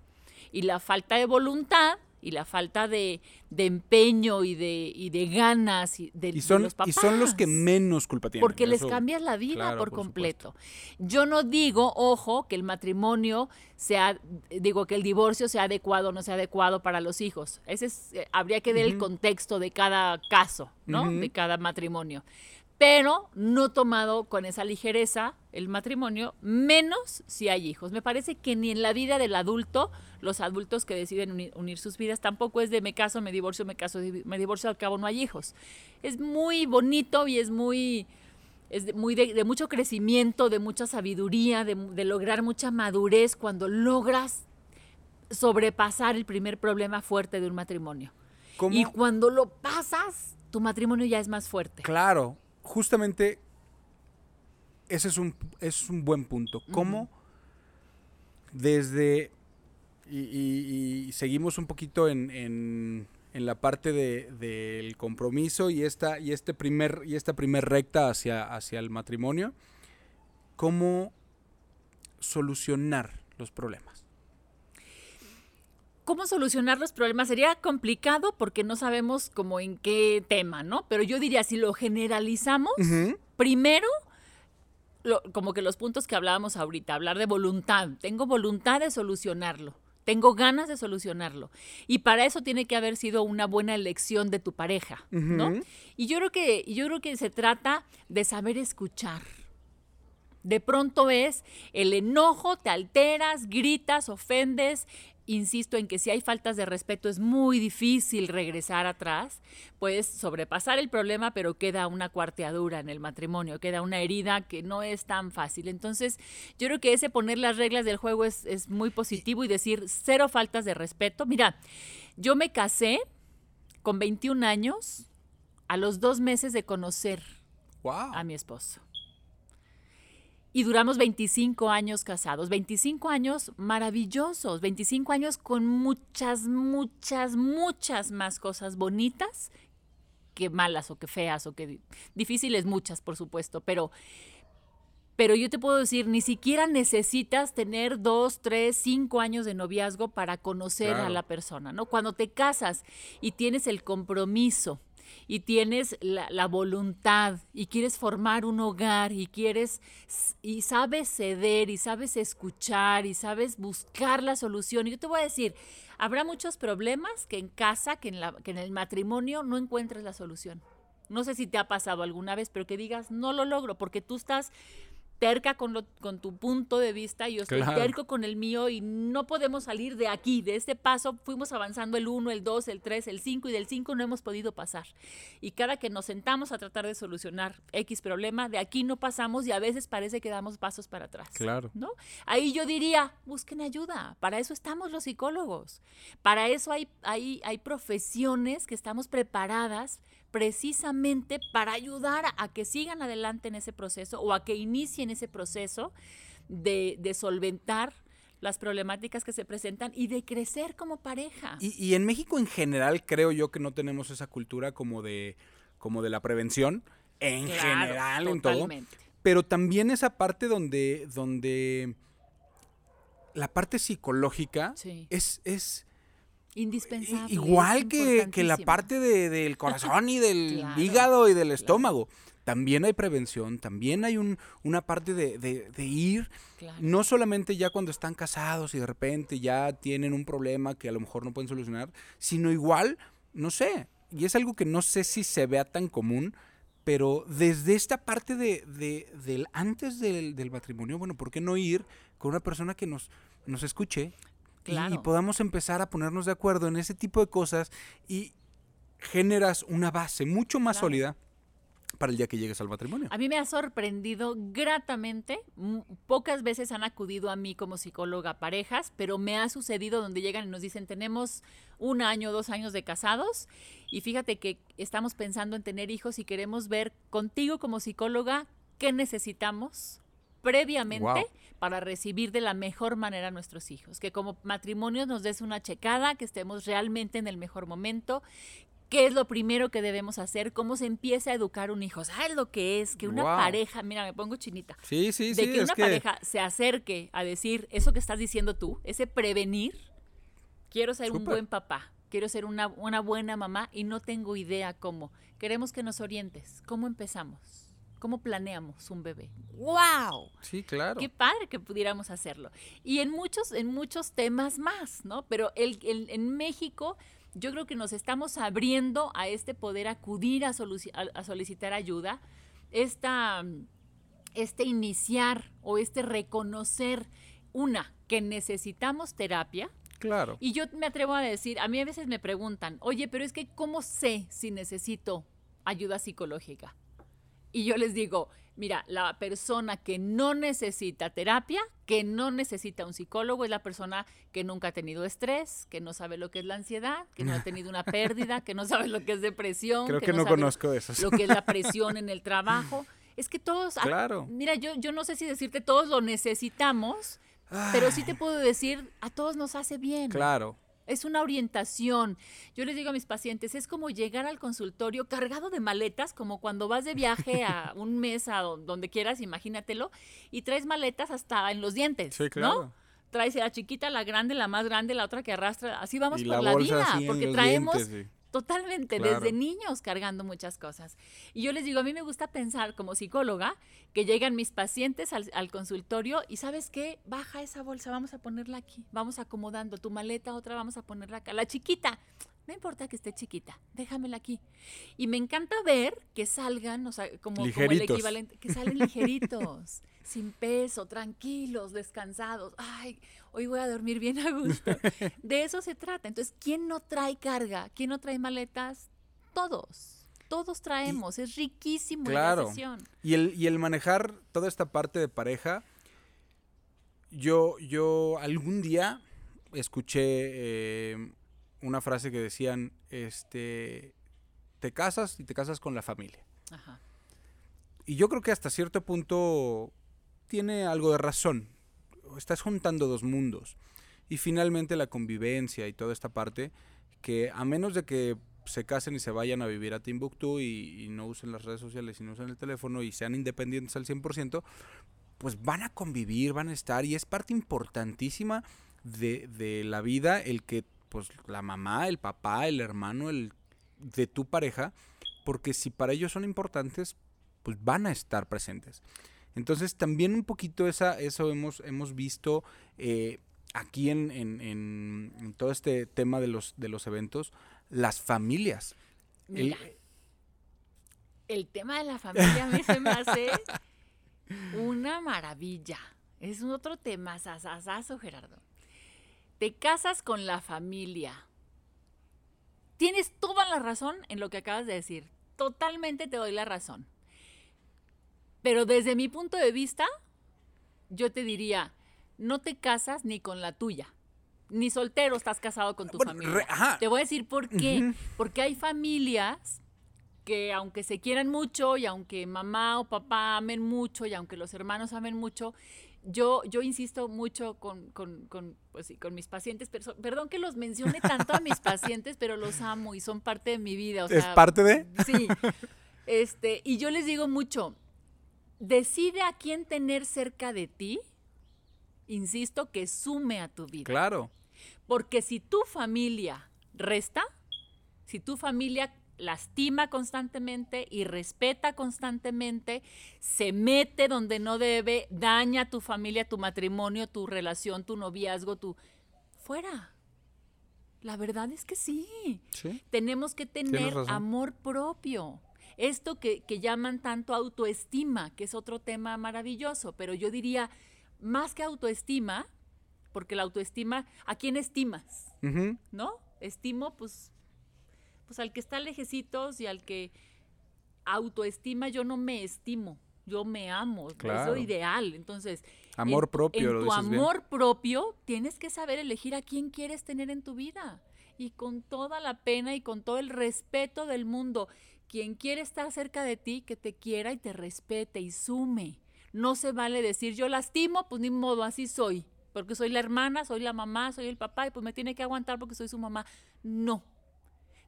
y la falta de voluntad y la falta de, de empeño y de, y de ganas y de, Y de son, los papás. y son los que menos culpa tienen. Porque les cambias la vida claro, por, por completo. Yo no digo, ojo, que el matrimonio sea, digo que el divorcio sea adecuado o no sea adecuado para los hijos. Ese es, eh, habría que ver el contexto de cada caso, ¿no? De cada matrimonio. Pero no tomado con esa ligereza el matrimonio, menos si hay hijos. Me parece que ni en la vida del adulto, los adultos que deciden uni- unir, sus vidas, tampoco es de me caso, me divorcio, me caso, me divorcio, al cabo no hay hijos. Es muy bonito y es muy es de, muy de, de mucho crecimiento, de mucha sabiduría, de, de lograr mucha madurez cuando logras sobrepasar el primer problema fuerte de un matrimonio. ¿Cómo? Y cuando lo pasas, tu matrimonio ya es más fuerte. Claro, justamente ese es un, es un buen punto. ¿Cómo desde... Y, y- y seguimos un poquito en, en- en la parte de- del compromiso y esta, y este primer, y esta primer recta hacia, hacia el matrimonio. ¿Cómo solucionar los problemas? ¿Cómo solucionar los problemas? Sería complicado porque no sabemos como en qué tema, ¿no? Pero yo diría, si lo generalizamos, primero, lo- como que los puntos que hablábamos ahorita, hablar de voluntad. Tengo voluntad de solucionarlo. Tengo ganas de solucionarlo. Y para eso tiene que haber sido una buena elección de tu pareja, ¿no? Y yo creo que, yo creo que se trata de saber escuchar. De pronto es el enojo, te alteras, gritas, ofendes. Insisto en que si hay faltas de respeto es muy difícil regresar atrás. Puedes sobrepasar el problema, pero queda una cuarteadura en el matrimonio, queda una herida que no es tan fácil. Entonces, yo creo que ese poner las reglas del juego es, es muy positivo y decir cero faltas de respeto. Mira, yo me casé con 21 años a los dos meses de conocer ¡Wow! a mi esposo. Y duramos 25 años casados, 25 años maravillosos, 25 años con muchas, muchas, muchas más cosas bonitas que malas o que feas o que di- difíciles muchas, por supuesto, pero pero yo te puedo decir, ni siquiera necesitas tener dos, tres, cinco años de noviazgo para conocer a la persona, ¿no? Cuando te casas y tienes el compromiso y tienes la, la voluntad y quieres formar un hogar y quieres y sabes ceder y sabes escuchar y sabes buscar la solución. Y yo te voy a decir, habrá muchos problemas que en casa, que en, la, que en el matrimonio no encuentres la solución. No sé si te ha pasado alguna vez, pero que digas, no lo logro, porque tú estás terca con, lo, con tu punto de vista y yo estoy Claro. terco con el mío y no podemos salir de aquí, de este paso. Fuimos avanzando el 1, el 2, el 3, el 5 y del 5 no hemos podido pasar. Y cada que nos sentamos a tratar de solucionar X problema, de aquí no pasamos y a veces parece que damos pasos para atrás. Claro. ¿no? Ahí yo diría, busquen ayuda. Para eso estamos los psicólogos. Para eso hay, hay, hay profesiones que estamos preparadas precisamente para ayudar a, que sigan adelante en ese proceso o a que inicien ese proceso de, de solventar las problemáticas que se presentan y de crecer como pareja. Y, y en México en general creo yo que no tenemos esa cultura como de, como de la prevención. En Claro, general, en todo. Pero también esa parte donde, donde la parte psicológica Sí. es, es Indispensable. igual que, que la parte de- del corazón y del Claro, hígado y del estómago. También hay prevención, también hay un, una parte de, de- de ir, Claro. no solamente ya cuando están casados y de repente ya tienen un problema que a lo mejor no pueden solucionar, sino igual, no sé, y es algo que no sé si se vea tan común, pero desde esta parte de, de- del antes del, del matrimonio, bueno, ¿por qué no ir con una persona que nos, nos escuche y- podamos empezar a ponernos de acuerdo en ese tipo de cosas y generas una base mucho más Claro. sólida para el día que llegues al matrimonio? A mí me ha sorprendido gratamente. Pocas veces han acudido a mí como psicóloga parejas, pero me ha sucedido donde llegan y nos dicen, tenemos un año, dos años de casados y fíjate que estamos pensando en tener hijos y queremos ver contigo como psicóloga qué necesitamos previamente para recibir de la mejor manera a nuestros hijos. Que como matrimonio nos des una checada, que estemos realmente en el mejor momento. ¿Qué es lo primero que debemos hacer? ¿Cómo se empieza a educar un hijo? ¿Sabes lo que es? Que una pareja, mira, me pongo chinita, Sí, sí, de sí, que es una que pareja se acerque a decir eso que estás diciendo tú, ese prevenir, quiero ser un buen papá, quiero ser una, una buena mamá y no tengo idea cómo. Queremos que nos orientes. ¿Cómo empezamos? ¿Cómo planeamos un bebé? ¡Wow! Sí, claro. Qué padre que pudiéramos hacerlo. Y en muchos, en muchos temas más, ¿no? Pero el, el- en México yo creo que nos estamos abriendo a este poder acudir a, soluci- a- a solicitar ayuda, esta, este iniciar o este reconocer, una, que necesitamos terapia. Claro. Y yo me atrevo a decir, a mí a veces me preguntan, oye, pero es que ¿cómo sé si necesito ayuda psicológica? Y yo les digo, mira, la persona que no necesita terapia, que no necesita un psicólogo, es la persona que nunca ha tenido estrés, que no sabe lo que es la ansiedad, que no ha tenido una pérdida, que no sabe lo que es depresión. Creo que no sabe conozco esos. Lo que es la presión en el trabajo. Es que todos, ah, Claro. mira, yo, yo no sé si decirte todos lo necesitamos, pero sí te puedo decir, a todos nos hace bien. Claro. Es una orientación. Yo les digo a mis pacientes, es como llegar al consultorio cargado de maletas, como cuando vas de viaje a un mes a don- donde quieras, imagínatelo, y traes maletas hasta en los dientes, Sí, claro. ¿no? Traes la chiquita, la grande, la más grande, la otra que arrastra. Así vamos Y por la vida, porque traemos dientes, sí. Totalmente, Claro. desde niños cargando muchas cosas. Y yo les digo, a mí me gusta pensar como psicóloga que llegan mis pacientes al, al consultorio y sabes qué, baja esa bolsa, vamos a ponerla aquí, vamos acomodando tu maleta, otra vamos a ponerla acá. La chiquita, no importa que esté chiquita, déjamela aquí. Y me encanta ver que salgan, o sea, como, como el equivalente, que salen ligeritos, sin peso, tranquilos, descansados. Ay, hoy voy a dormir bien a gusto. De eso se trata. Entonces, ¿quién no trae carga? ¿Quién no trae maletas? Todos. Todos traemos. es riquísimo Claro. la sesión. Y el, y el manejar toda esta parte de pareja, yo, yo algún día escuché eh, una frase que decían, este, te casas y te casas con la familia. Ajá. Y yo creo que hasta cierto punto tiene algo de razón. Estás juntando dos mundos. Y finalmente la convivencia y toda esta parte, que a menos de que se casen y se vayan a vivir a Timbuktu y, no usen las redes sociales y no usen el teléfono y sean independientes al 100%, pues van a convivir, van a estar y es parte importantísima de, de la vida el que pues la mamá, el papá, el hermano, el de tu pareja, porque si para ellos son importantes, pues van a estar presentes. Entonces también un poquito esa, eso hemos, hemos visto eh, aquí en, en- en- en todo este tema de los, de los eventos, las familias. El- Mira, El tema de la familia a mí se me hace una maravilla. Es un otro tema, sasasazo, Gerardo. Te casas con la familia. Tienes toda la razón en lo que acabas de decir. Totalmente te doy la razón. Pero desde mi punto de vista, yo te diría, no te casas ni con la tuya. Ni soltero estás casado con tu familia. Te voy a decir por qué. Porque hay familias que aunque se quieran mucho y aunque mamá o papá amen mucho y aunque los hermanos amen mucho, yo, yo insisto mucho con, con, con, pues con mis pacientes, pero, perdón que los mencione tanto a mis pacientes, pero los amo y son parte de mi vida. ¿Es parte de? Sí. Este, y yo les digo mucho, decide a quién tener cerca de ti, insisto, que sume a tu vida. Claro. Porque si tu familia resta, si tu familia lastima constantemente y respeta constantemente, se mete donde no debe, daña a tu familia, tu matrimonio, tu relación, tu noviazgo, tu... fuera. La verdad es que sí. Tenemos que tener amor propio. Esto que, llaman tanto autoestima, que es otro tema maravilloso, pero yo diría, más que autoestima, porque la autoestima, ¿a quién estimas? ¿No? Estimo, pues pues al que está lejecitos y al que autoestima, yo no me estimo, yo me amo, claro. es ideal. Entonces, amor propio, en tu amor propio tienes que saber elegir a quién quieres tener en tu vida y con toda la pena y con todo el respeto del mundo. Quien quiere estar cerca de ti, que te quiera y te respete y sume. No se vale decir yo lastimo, pues ni modo, así soy. Porque soy la hermana, soy la mamá, soy el papá y pues me tiene que aguantar porque soy su mamá. No,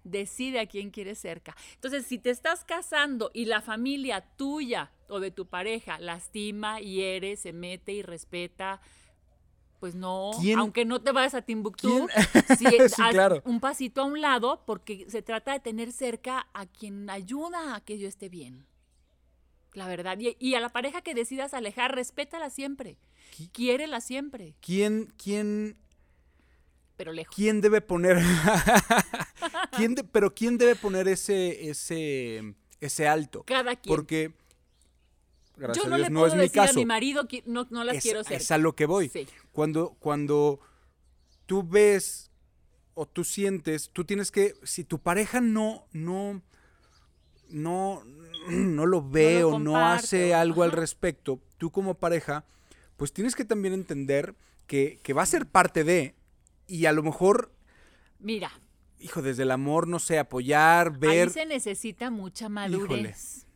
decide a quién quieres cerca. Entonces, si te estás casando y la familia tuya o de tu pareja lastima, hiere, se mete y respeta, pues no, aunque no te vayas a Timbuktu, si un pasito a un lado porque se trata de tener cerca a quien ayuda a que yo esté bien. La verdad. Y, y a la pareja que decidas alejar, respétala siempre. Quiérela siempre. ¿Quién, quién pero lejos. ¿Quién debe poner ¿Quién pero quién debe poner ese ese ese alto? Cada quien. Porque Yo no, le puedo es decir a mi marido que no, no las quiero ser. Es a lo que voy. Cuando cuando tú ves o tú sientes, tú tienes que si tu pareja no no no no lo ve o no hace algo al respecto, tú como pareja, pues tienes que también entender que, que va a ser parte de, y a lo mejor... Mira. Hijo, desde el amor, no sé, apoyar, ver... Ahí se necesita mucha madurez.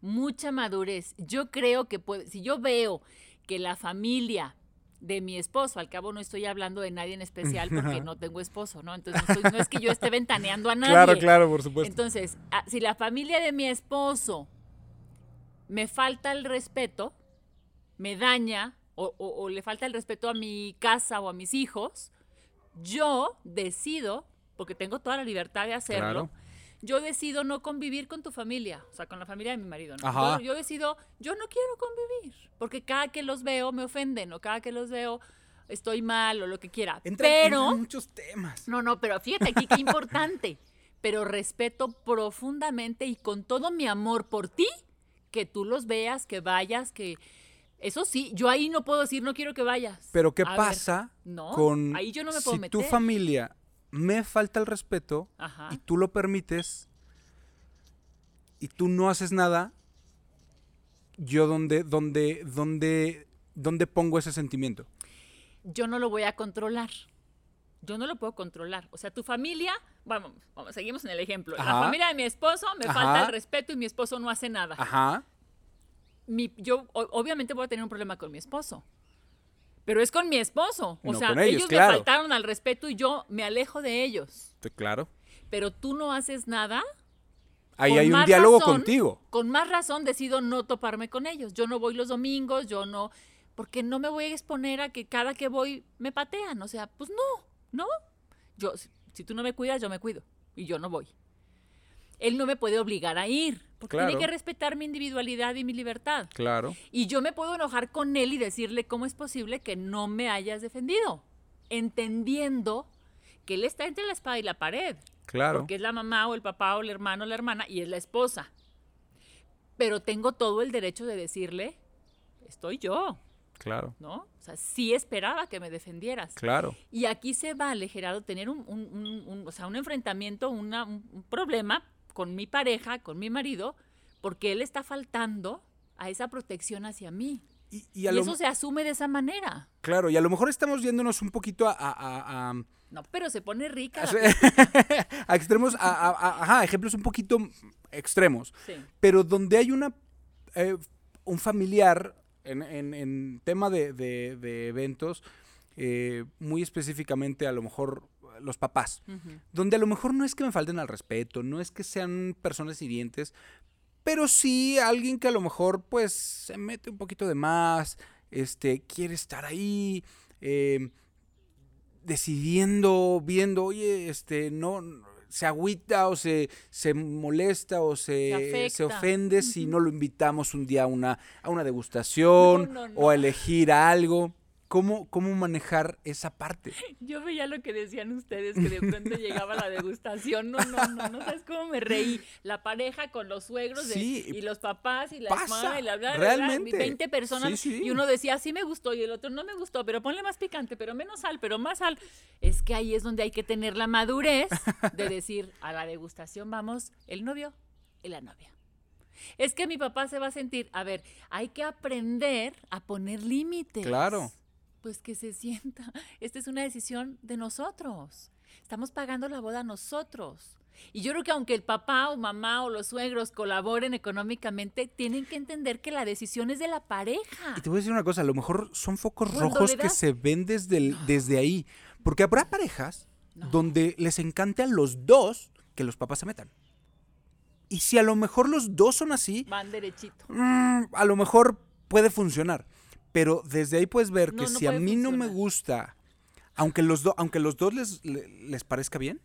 Mucha madurez. Yo creo que puede, si yo veo que la familia de mi esposo, al cabo no estoy hablando de nadie en especial porque no tengo esposo, ¿no? Entonces no, es que yo esté ventaneando a nadie. Claro, claro, por supuesto. Entonces, si la familia de mi esposo me falta el respeto, me daña o, o le falta el respeto a mi casa o a mis hijos, yo decido, porque tengo toda la libertad de hacerlo, yo decido no convivir con tu familia, o sea, con la familia de mi marido. ¿no? Yo, decido, yo no quiero convivir, porque cada que los veo me ofenden, o cada que los veo estoy mal, o lo que quiera. pero... muchos temas. No, no, pero fíjate aquí qué importante. pero respeto profundamente y con todo mi amor por ti, que tú los veas, que vayas, que eso sí, yo ahí no puedo decir no quiero que vayas. Pero ¿qué pasa no, con ahí yo no me puedo si tu familia me falta el respeto y tú lo permites y tú no haces nada? Yo dónde dónde dónde dónde pongo ese sentimiento? Yo no lo voy a controlar. Yo no lo puedo controlar. O sea, tu familia, vamos, vamos seguimos en el ejemplo. La familia de mi esposo me falta el respeto y mi esposo no hace nada. Ajá yo obviamente voy a tener un problema con mi esposo. Pero es con mi esposo. O sea, ellos, me faltaron al respeto y yo me alejo de ellos. claro. Pero tú no haces nada. Ahí hay un diálogo contigo. Con más razón decido no toparme con ellos. Yo no voy los domingos, yo no. Porque no me voy a exponer a que cada que voy me patean. O sea, pues no, ¿no? Yo, si tú no me cuidas, yo me cuido. Y yo no voy él no me puede obligar a ir, porque tiene que respetar mi individualidad y mi libertad. Claro. Y yo me puedo enojar con él y decirle cómo es posible que no me hayas defendido, entendiendo que él está entre la espada y la pared. Claro. Porque es la mamá o el papá o el hermano o la hermana y es la esposa. pero tengo todo el derecho de decirle, estoy yo. Claro. ¿No? O sea, sí esperaba que me defendieras. Claro. Y aquí se vale, Gerardo, tener un, un, un, o sea, un enfrentamiento, una, un problema con mi pareja, con mi marido, porque él está faltando a esa protección hacia mí. Y, eso se asume de esa manera. Claro, y a lo mejor estamos yéndonos un poquito a... no, pero se pone rica. A, extremos, a, ajá, ejemplos un poquito extremos. Sí. Pero donde hay una eh, un familiar en, en, tema de, de, eventos, eh, muy específicamente a lo mejor los papás, donde a lo mejor no es que me falten al respeto, no es que sean personas hirientes, pero sí alguien que a lo mejor pues se mete un poquito de más, este, quiere estar ahí, em, decidiendo, viendo, oye, este, no, se agüita o se, se molesta o se, se, ofende si no lo invitamos un día a una, a una degustación o a elegir algo. ¿Cómo, ¿Cómo manejar esa parte? Yo veía lo que decían ustedes, que de pronto llegaba la degustación. No, no, no, no sabes cómo me reí. La pareja con los suegros y los papás y la mamá y la bla, realmente. 20 personas. Y uno decía, sí me gustó y el otro no me gustó, pero ponle más picante, pero menos sal, pero más sal. Es que ahí es donde hay que tener la madurez de decir, a la degustación vamos el novio y la novia. Es que mi papá se va a sentir, a ver, hay que aprender a poner límites. Claro pues que se sienta. Esta es una decisión de nosotros. Estamos pagando la boda nosotros. Y yo creo que aunque el papá o mamá o los suegros colaboren económicamente, tienen que entender que la decisión es de la pareja. Y te voy a decir una cosa, a lo mejor son focos rojos que se ven desde, desde ahí. Porque habrá parejas donde les encante a los dos que los papás se metan. Y si a lo mejor los dos son así... Van derechito. Mm, a lo mejor puede funcionar. Pero desde ahí puedes ver que si a mí no me gusta, aunque los, aunque los dos les, les, parezca bien.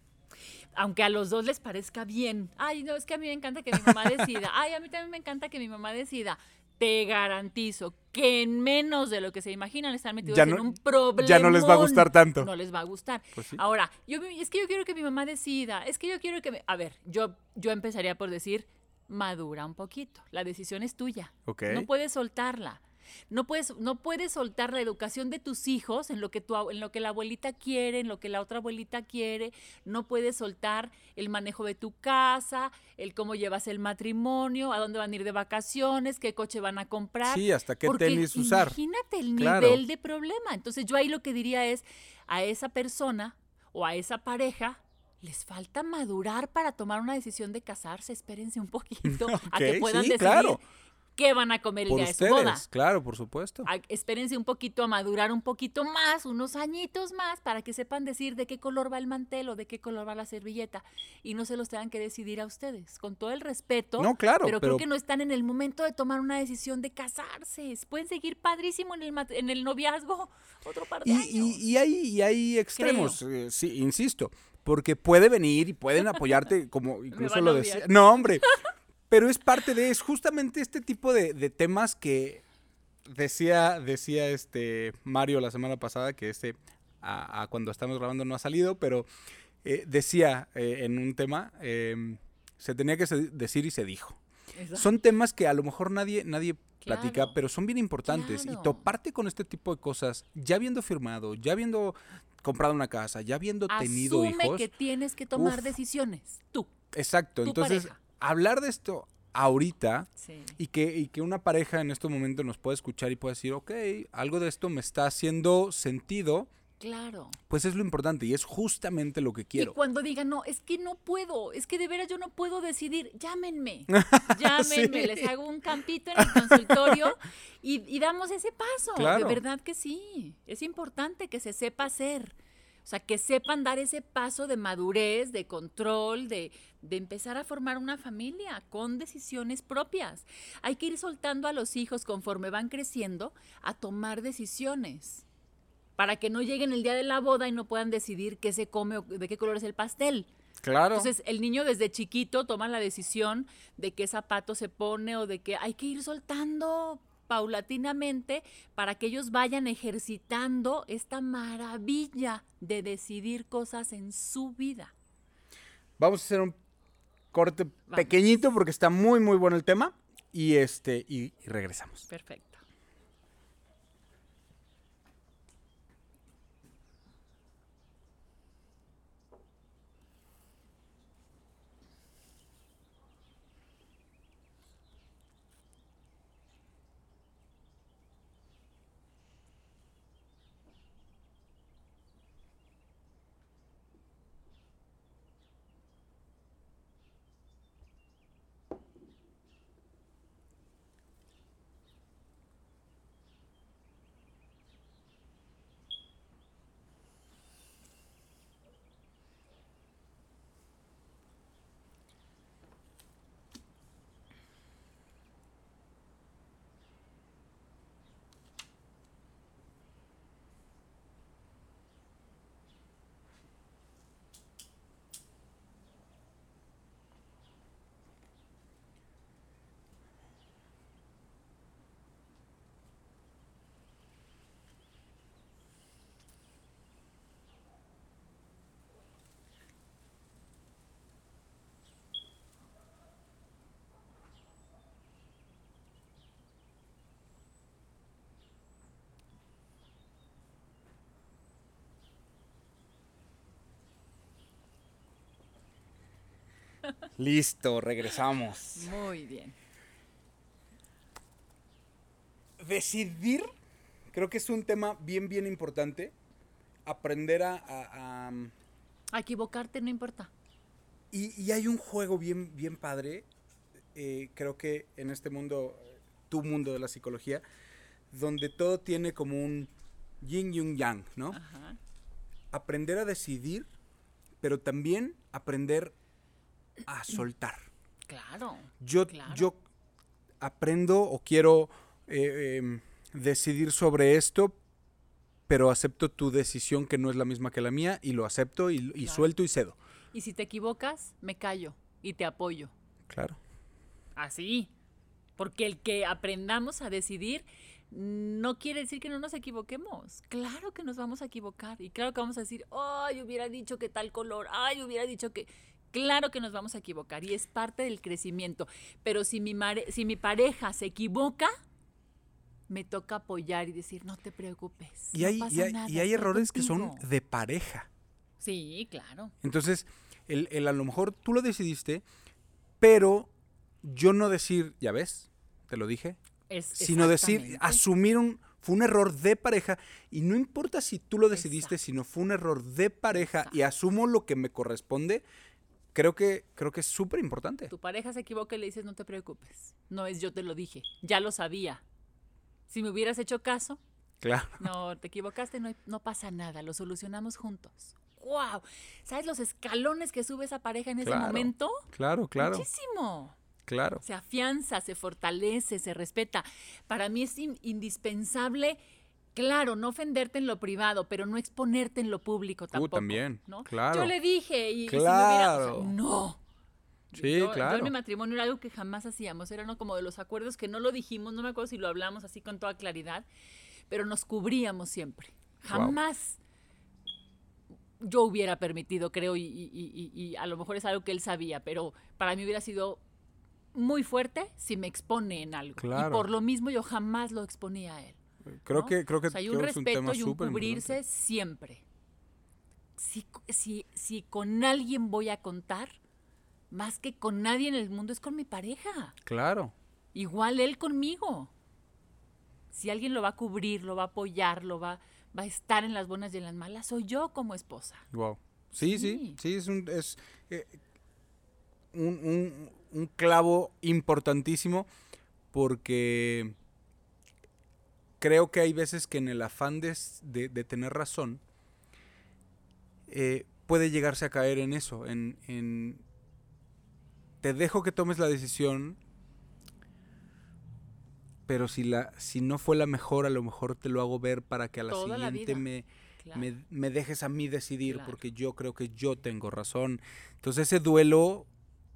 Aunque a los dos les parezca bien. Ay, no, es que a mí me encanta que mi mamá decida. Ay, a mí también me encanta que mi mamá decida. Te garantizo que en menos de lo que se imaginan están metidos en un problema. Ya no les va a gustar tanto. No les va a gustar. Pues Ahora, yo, es que yo quiero que mi mamá decida. Es que yo quiero que... a ver, yo, yo empezaría por decir, madura un poquito. La decisión es tuya. No puedes soltarla. No puedes, no puedes soltar la educación de tus hijos en lo, que tu, en lo que la abuelita quiere, en lo que la otra abuelita quiere. No puedes soltar el manejo de tu casa, el cómo llevas el matrimonio, a dónde van a ir de vacaciones, qué coche van a comprar. Sí, hasta qué tenis usar. Imagínate el nivel de problema. Entonces yo ahí lo que diría es a esa persona o a esa pareja les falta madurar para tomar una decisión de casarse. Espérense un poquito a que puedan decidir. Claro qué van a comer el día de su boda. Claro, por supuesto. espérense un poquito a madurar un poquito más, unos añitos más, para que sepan decir de qué color va el mantel o de qué color va la servilleta. Y no se los tengan que decidir a ustedes, con todo el respeto. No, claro. Pero, creo que no están en el momento de tomar una decisión de casarse. Pueden seguir padrísimo en el, en el noviazgo otro par de y, años. Y, hay, hay extremos, eh, sí, insisto porque puede venir y pueden apoyarte, como incluso lo decía. No, hombre, pero es parte de, es justamente este tipo de, temas que decía, decía este Mario la semana pasada, que este, a, cuando estamos grabando no ha salido, pero eh, decía eh, en un tema, em, se tenía que decir y se dijo. Son temas que a lo mejor nadie, nadie platica, pero son bien importantes. Y toparte con este tipo de cosas, ya habiendo firmado, ya habiendo comprado una casa, ya habiendo tenido hijos. que tienes que tomar decisiones, tú. Exacto, entonces hablar de esto ahorita y, que, y que una pareja en este momento nos pueda escuchar y pueda decir, ok, algo de esto me está haciendo sentido. Claro. Pues es lo importante y es justamente lo que quiero. Y cuando digan, no, es que no puedo, es que de veras yo no puedo decidir, llámenme. Llámenme, les hago un campito en el consultorio y, damos ese paso. De verdad que sí. Es importante que se sepa hacer. O sea, que sepan dar ese paso de madurez, de control, de, empezar a formar una familia con decisiones propias. Hay que ir soltando a los hijos conforme van creciendo a tomar decisiones para que no lleguen el día de la boda y no puedan decidir qué se come o de qué color es el pastel. Claro. Entonces, el niño desde chiquito toma la decisión de qué zapato se pone o de que hay que ir soltando paulatinamente para que ellos vayan ejercitando esta maravilla de decidir cosas en su vida. Vamos a hacer un corte pequeñito porque está muy muy bueno el tema y este y, y regresamos. Perfecto. Listo, regresamos. Muy bien. Decidir, creo que es un tema bien, bien importante. Aprender a... a- a- A equivocarte no importa. y, y hay un juego bien, bien padre, eh, creo que en este mundo, tu mundo de la psicología, donde todo tiene como un yin y un yang, ¿no? Ajá. Aprender a decidir, pero también aprender a soltar. Claro. Yo, Claro. yo aprendo o quiero eh, em, decidir sobre esto, pero acepto tu decisión que no es la misma que la mía y lo acepto y, y Claro. suelto y cedo. Y si te equivocas, me callo y te apoyo. Claro. Así. Porque el que aprendamos a decidir no quiere decir que no nos equivoquemos. Claro que nos vamos a equivocar. Y claro que vamos a decir, ay, hubiera dicho que tal color, ay, hubiera dicho que... Claro que nos vamos a equivocar y es parte del crecimiento. Pero si mi, mare- si mi pareja se equivoca, me toca apoyar y decir, no te preocupes. Y no hay, y pasa hay- nada, y hay errores que son contigo". de pareja. Sí, claro. Entonces, el, el a lo mejor tú lo decidiste, pero yo no decir, ya ves, te lo dije, Es, sino decir, asumir un, fue un error de pareja y no importa si tú lo decidiste, Exacto. sino fue un error de pareja y asumo lo que me corresponde, creo que, creo que es súper importante. Tu pareja se equivoca y le dices, no te preocupes. No es yo te lo dije, ya lo sabía. Si me hubieras hecho caso, Claro. no, te equivocaste, no, no pasa nada, lo solucionamos juntos. ¡Wow! ¿Sabes los escalones que sube esa pareja en ese momento? Claro, claro, Muchísimo. claro. Se afianza, se fortalece, se respeta. Para mí es in- indispensable, claro, no ofenderte en lo privado, pero no exponerte en lo público tampoco. también, ¿no? claro. Yo le dije y, y si me hubiera- o sea, Claro. no. Sí, yo, claro. Yo en mi matrimonio era algo que jamás hacíamos, era uno como de los acuerdos que no lo dijimos, no me acuerdo si lo hablamos así con toda claridad, pero nos cubríamos siempre. Jamás yo hubiera permitido, creo, y- y- y a lo mejor es algo que él sabía, pero para mí hubiera sido muy fuerte si me expone en algo. Claro. Y por lo mismo yo jamás lo exponía a él. Creo ¿no? que, creo que O sea, hay un es un respeto y un cubrirse siempre. Si, si, si con alguien voy a contar, más que con nadie en el mundo, es con mi pareja. Claro. Igual él conmigo. Si alguien lo va a cubrir, lo va a apoyar, lo va, va a estar en las buenas y en las malas, soy yo como esposa. Wow. Sí, sí, Sí. sí, es un, es, eh, un, un- un clavo importantísimo porque creo que hay veces que en el afán de, de- de tener razón eh, puede llegarse a caer en eso, en, en te dejo que tomes la decisión, pero si, la, si no fue la mejor, a lo mejor te lo hago ver para que a la Toda siguiente me, Claro. me, me dejes a mí decidir Claro. porque yo creo que yo tengo razón. Entonces ese duelo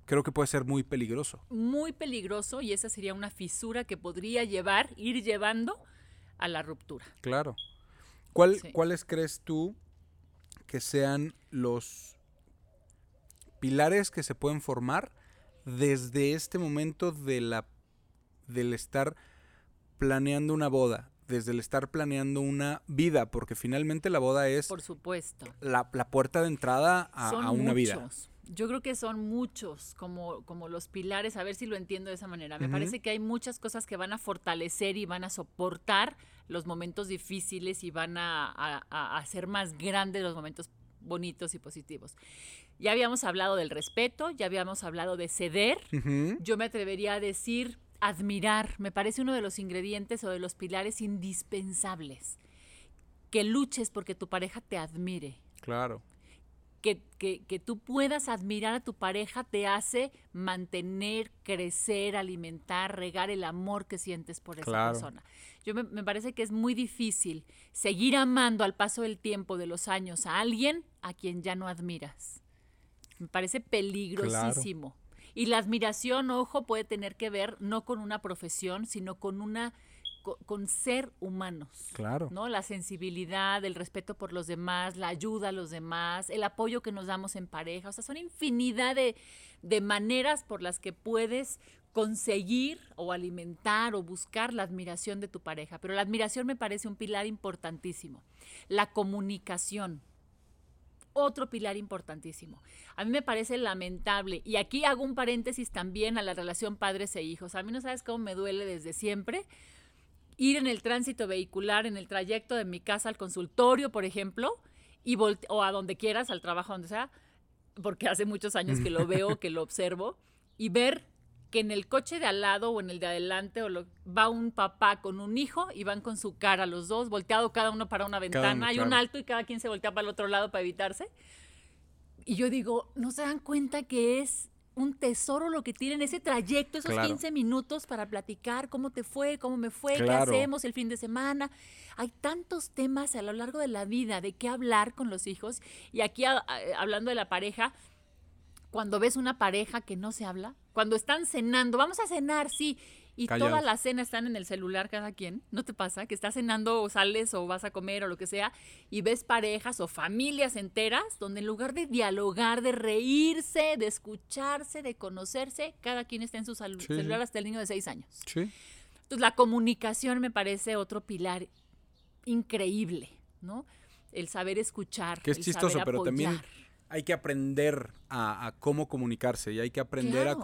creo que puede ser muy peligroso. Muy peligroso y esa sería una fisura que podría llevar, ir llevando a la ruptura. Claro. ¿Cuál, Sí. ¿Cuáles crees tú que sean los pilares que se pueden formar desde este momento de la del estar planeando una boda, desde el estar planeando una vida, porque finalmente la boda es Por supuesto. la, la puerta de entrada a, son a una vida. Yo creo que son muchos como, como los pilares, a ver si lo entiendo de esa manera. Me parece que hay muchas cosas que van a fortalecer y van a soportar los momentos difíciles y van a, a- a hacer más grandes los momentos bonitos y positivos. Ya habíamos hablado del respeto, ya habíamos hablado de ceder. Yo me atrevería a decir admirar. Me parece uno de los ingredientes o de los pilares indispensables. Que luches porque tu pareja te admire Claro, que, que- que tú puedas admirar a tu pareja te hace mantener, crecer, alimentar, regar el amor que sientes por esa Claro. persona. Yo me, me parece que es muy difícil seguir amando al paso del tiempo, de los años, a alguien a quien ya no admiras. Me parece peligrosísimo. Y la admiración, ojo, puede tener que ver no con una profesión, sino con una co- con ser humanos. claro. ¿no? La sensibilidad, el respeto por los demás, la ayuda a los demás, el apoyo que nos damos en pareja. O sea, son infinidad de, de maneras por las que puedes conseguir o alimentar o buscar la admiración de tu pareja. Pero la admiración me parece un pilar importantísimo. La comunicación. Otro pilar importantísimo. A mí me parece lamentable, y aquí hago un paréntesis también a la relación padres e hijos. A mí no sabes cómo me duele desde siempre ir en el tránsito vehicular, en el trayecto de mi casa al consultorio, por ejemplo, y o a donde quieras, al trabajo, donde sea, porque hace muchos años que lo veo, que lo observo, y ver que en el coche de al lado o en el de adelante o lo- va un papá con un hijo y van con su cara los dos, volteado cada uno para una ventana, uno, hay un claro. alto y cada quien se voltea para el otro lado para evitarse. Y yo digo, ¿no se dan cuenta que es un tesoro lo que tienen ese trayecto, esos Claro. 15 minutos para platicar cómo te fue, cómo me fue, Claro. qué hacemos el fin de semana? Hay tantos temas a lo largo de la vida de qué hablar con los hijos. Y aquí a- a- hablando de la pareja, cuando ves una pareja que no se habla, cuando están cenando, vamos a cenar, sí, y Callados. toda la cena están en el celular cada quien, ¿no te pasa? Que estás cenando o sales o vas a comer o lo que sea y ves parejas o familias enteras donde en lugar de dialogar, de reírse, de escucharse, de conocerse, cada quien está en su Sí, celular hasta el niño de seis años. Sí. Entonces la comunicación me parece otro pilar increíble, ¿no? El saber escuchar. Que es el chistoso, saber pero también hay que aprender a, a cómo comunicarse y hay que aprender a Claro.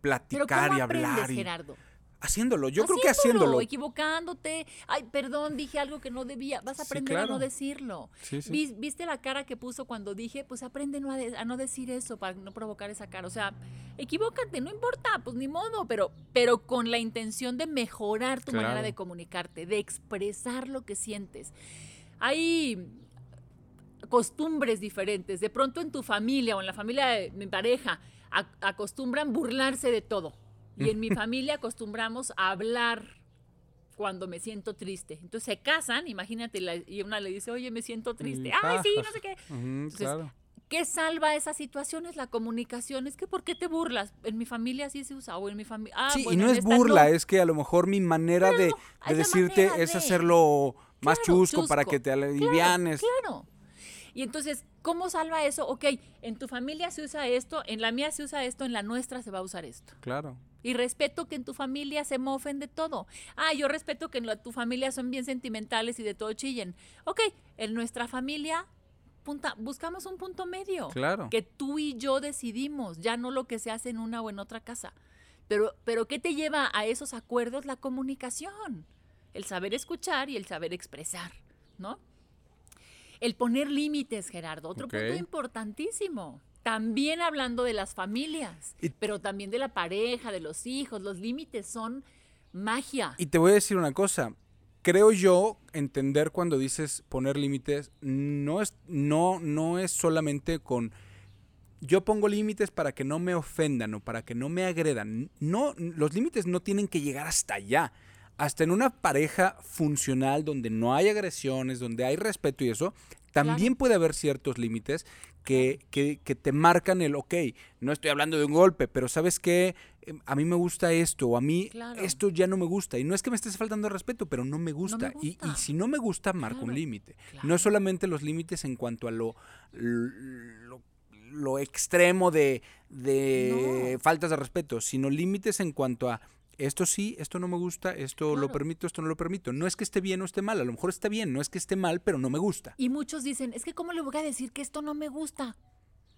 Pero platicar ¿cómo y aprendes, hablar. Y, Gerardo? haciéndolo, yo creo que haciéndolo. equivocándote. Ay, perdón, dije algo que no debía. Vas a Sí, aprender a no decirlo. Sí, sí. Vi- ¿Viste la cara que puso cuando dije? Pues aprende no a, de- a no decir eso para no provocar esa cara. O sea, equivócate, no importa, pues ni modo, pero, pero con la intención de mejorar tu manera de comunicarte, de expresar lo que sientes. Hay costumbres diferentes. De pronto en tu familia o en la familia de mi pareja acostumbran burlarse de todo. Y en mi familia acostumbramos a hablar cuando me siento triste. Entonces se casan, imagínate, la- y una le dice, oye, me siento triste. Y Ay, sí, no sé qué. Entonces, claro. ¿Qué salva esas situaciones? La comunicación. Es que ¿por qué te burlas? En mi familia sí se usa, o en mi familia... Ah, sí, bueno, y no es burla, es que a lo mejor mi manera de, Claro, decirte manera es de. hacerlo más Claro, chusco, para que te Claro, alivianes. Claro. Y entonces, ¿cómo salva eso? Ok, en tu familia se usa esto, en la mía se usa esto, en la nuestra se va a usar esto. Claro. Y respeto que en tu familia se mofen de todo. Ah, yo respeto que en la- tu familia son bien sentimentales y de todo chillen. Ok, en nuestra familia punta- buscamos un punto medio. Claro. Que tú y yo decidimos, ya no lo que se hace en una o en otra casa. Pero, pero ¿qué te lleva a esos acuerdos? La comunicación. El saber escuchar y el saber expresar, ¿no? El poner límites, Gerardo, otro punto importantísimo. También hablando de las familias, Y- pero también de la pareja, de los hijos. Los límites son magia. Y te voy a decir una cosa. Creo yo entender cuando dices poner límites no es no no es solamente con yo pongo límites para que no me ofendan o para que no me agredan. No, los límites no tienen que llegar hasta allá. Hasta en una pareja funcional donde no hay agresiones, donde hay respeto y eso, también puede haber ciertos límites que, que- que te marcan el, ok, no estoy hablando de un golpe, pero sabes qué, Em, a mí me gusta esto, o a mí Claro. esto ya no me gusta. Y no es que me estés faltando respeto, pero no me gusta. Y- si no me gusta, marco un límite. No es solamente los límites en cuanto a lo, lo, lo extremo de, de No. faltas de respeto, sino límites en cuanto a esto sí, esto no me gusta, esto lo permito, esto no lo permito. No es que esté bien o esté mal, a lo mejor está bien, no es que esté mal, pero no me gusta. Y muchos dicen, es que ¿cómo le voy a decir que esto no me gusta?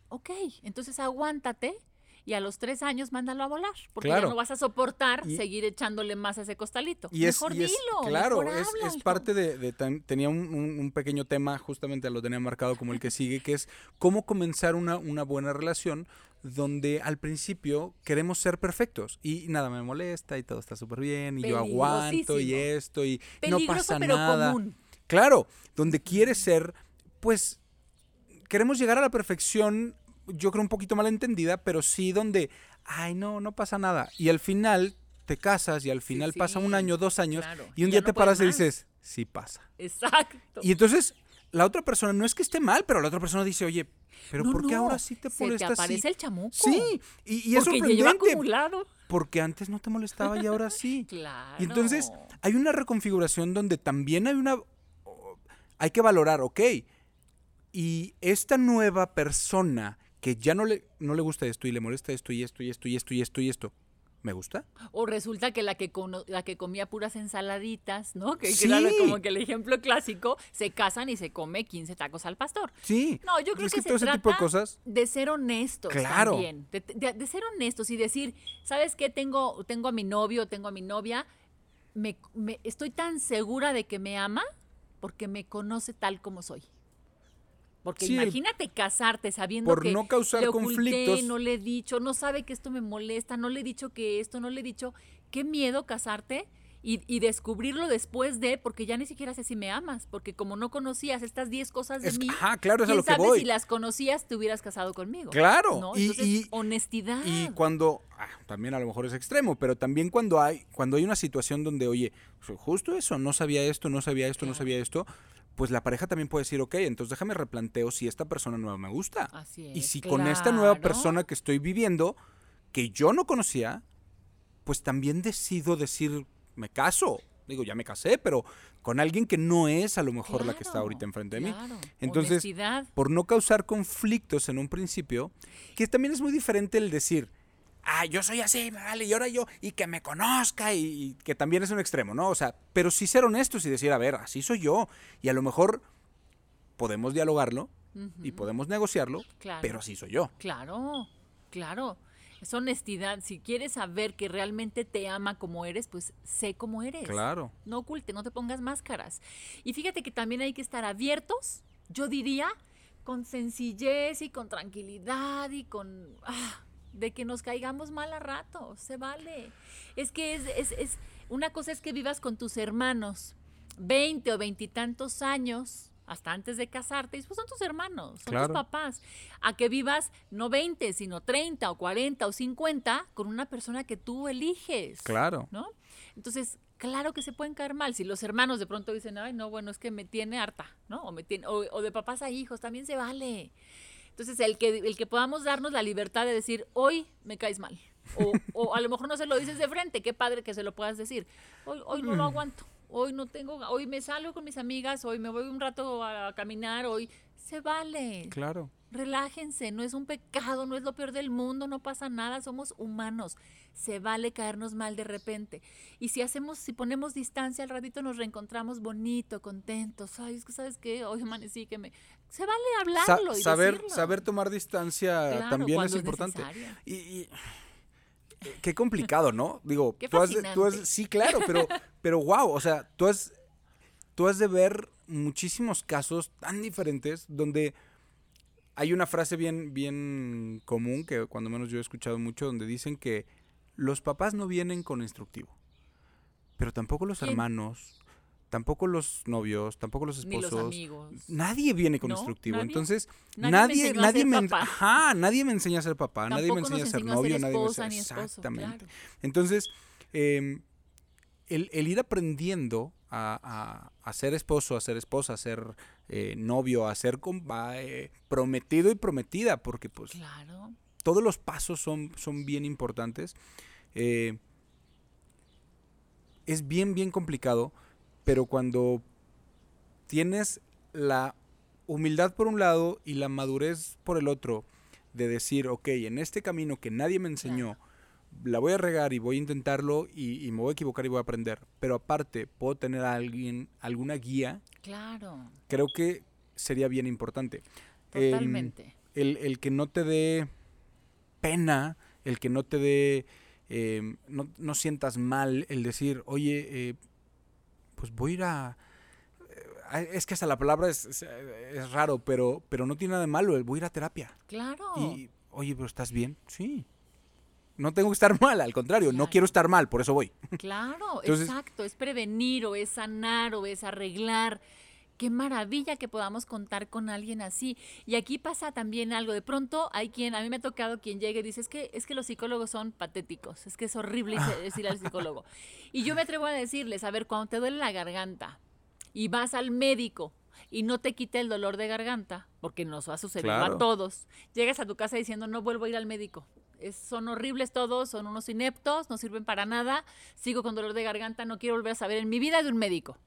Ok, entonces aguántate y a los tres años mándalo a volar, porque Claro. ya no vas a soportar Y- seguir echándole más a ese costalito. Y es, mejor y es- dilo, claro, mejor es, parte de, de tan- tenía un, un- un pequeño tema, justamente lo tenía marcado como el que sigue, que es cómo comenzar una, una buena relación donde al principio queremos ser perfectos y nada me molesta y todo está súper bien y yo aguanto y esto y Peligroso, no pasa pero nada. común. Claro, donde quieres ser, pues queremos llegar a la perfección, yo creo un poquito mal entendida, pero sí donde, ay, no, no pasa nada. Y al final te casas y al final pasa un año, dos años, claro, y un y día te paras y más. dices, sí pasa. Exacto. Y entonces la otra persona no es que esté mal, pero la otra persona dice, oye, pero No, ¿por qué no, ahora sí te se te molesta así? aparece el chamuco. Sí, y, y es lleva sorprendente, acumulado. porque antes no te molestaba y ahora sí. Claro. Y entonces hay una reconfiguración donde también hay una... Hay que valorar, ok. Y esta nueva persona que ya no le, no le gusta esto y le molesta esto y esto y esto y esto y esto y esto, ¿me gusta? O resulta que la que, cono- la que comía puras ensaladitas, ¿no? Que, que Sí. era como que el ejemplo clásico, se casan y se come 15 tacos al pastor. Sí. No, yo creo es que, que se todo ese trata tipo de cosas... de ser honestos Claro. también. De, de- de ser honestos y decir, ¿sabes qué? Tengo, tengo a mi novio, tengo a mi novia, me, me- estoy tan segura de que me ama porque me conoce tal como soy. Porque Sí, el- imagínate casarte sabiendo por que no causar le oculté, conflictos. no le he dicho, no sabe que esto me molesta, no le he dicho que esto, no le he dicho. Qué miedo casarte y, y descubrirlo después de, porque ya ni siquiera sé si me amas, porque como no conocías estas 10 cosas de Es- mí, ajá, claro, es a lo que voy. si las conocías te hubieras casado conmigo. Claro, ¿no? y- Entonces, y- honestidad. Y cuando, ah, también a lo mejor es extremo, pero también cuando hay, cuando hay una situación donde, oye, justo eso, no sabía esto, no sabía esto, no sabía esto, pues la pareja también puede decir, ok, entonces déjame replanteo si esta persona nueva me gusta. Así y es, si con esta nueva persona que estoy viviendo, que yo no conocía, pues también decido decir, me caso. Digo, ya me casé, pero con alguien que no es a lo mejor la que está ahorita enfrente de mí. claro. Entonces, Honestidad. por no causar conflictos en un principio, que también es muy diferente el decir, ah, yo soy así, me vale, y ahora yo, y que me conozca, y, y que también es un extremo, ¿no? O sea, pero sí ser honestos y decir, a ver, así soy yo, y a lo mejor podemos dialogarlo y podemos negociarlo, Claro. pero así soy yo. Claro, claro. Es honestidad. Si quieres saber que realmente te ama como eres, pues sé cómo eres. Claro. No oculte, no te pongas máscaras. Y fíjate que también hay que estar abiertos, yo diría, con sencillez y con tranquilidad y con... ah, de que nos caigamos mal a rato, se vale. Es que es, es, es- una cosa es que vivas con tus hermanos 20 o veintitantos años, hasta antes de casarte, y pues son tus hermanos, son Claro. tus papás. A que vivas no 20, sino 30 o 40 o 50 con una persona que tú eliges. Claro. ¿no? Entonces, claro que se pueden caer mal. Si los hermanos de pronto dicen, ay, no, bueno, es que me tiene harta, ¿no? O, me tiene, o, o de papás a hijos, también se vale. Entonces, el que, el que podamos darnos la libertad de decir, hoy me caes mal. O, o a lo mejor no se lo dices de frente, qué padre que se lo puedas decir. Hoy, hoy no lo aguanto. Hoy no tengo, hoy me salgo con mis amigas, hoy me voy un rato a caminar, hoy se vale. Claro. Relájense, no es un pecado, no es lo peor del mundo, no pasa nada, somos humanos. Se vale caernos mal de repente. Y si hacemos, si ponemos distancia, al ratito nos reencontramos bonito, contentos. Ay, es que sabes qué, hoy amanecí que me. Se vale Sa- hablarlo y saber, decirlo. saber tomar distancia Claro, también es importante. y, y- eh, qué complicado, ¿no? Digo, Qué tú has, de- tú has- sí, claro, pero, pero wow, o sea, tú has, tú has de ver muchísimos casos tan diferentes donde hay una frase bien, bien común que cuando menos yo he escuchado mucho, donde dicen que los papás no vienen con instructivo, pero tampoco los ¿Quién? hermanos, tampoco los novios, tampoco los Ni los esposos. amigos. Nadie viene con No, instructivo. nadie. Entonces, Nadie me nadie, enseñó a nadie ser me, papá. ajá, nadie me enseña a ser papá, nadie me enseña a ser a novio, ser nadie me enseña exactamente. claro. Entonces, eh, el, el ir aprendiendo a, a- a ser esposo, a ser esposa, a ser eh, novio, a ser a, eh, prometido y prometida, porque pues Claro. todos los pasos son, son bien importantes. Eh, es bien, bien complicado, pero cuando tienes la humildad por un lado y la madurez por el otro, de decir, ok, en este camino que nadie me enseñó, la voy a regar y voy a intentarlo y, y me voy a equivocar y voy a aprender. Pero aparte, puedo tener a alguien, alguna guía. Claro. Creo que sería bien importante. Em, Totalmente. el, el que no te dé pena, el que no te dé, em, no, no sientas mal, el decir, oye, eh, pues voy a ir a... eh, Es que hasta la palabra es, es, es raro, pero, pero no tiene nada de malo, el voy a ir a terapia. Claro. Y, oye, pero ¿estás bien? Sí. No tengo que estar mal, al contrario, no quiero estar mal, por eso voy. Claro, Entonces- exacto. Es prevenir o es sanar o es arreglar. Qué maravilla que podamos contar con alguien así. Y aquí pasa también algo. De pronto hay quien, a mí me ha tocado quien llegue y dice, es que, es que los psicólogos son patéticos, es que es horrible decir al psicólogo. Y yo me atrevo a decirles, a ver, cuando te duele la garganta y vas al médico y no te quita el dolor de garganta, porque nos va a suceder Claro. a todos, llegas a tu casa diciendo, no vuelvo a ir al médico. Es- son horribles todos, son unos ineptos, no sirven para nada, sigo con dolor de garganta, no quiero volver a saber en mi vida de un médico.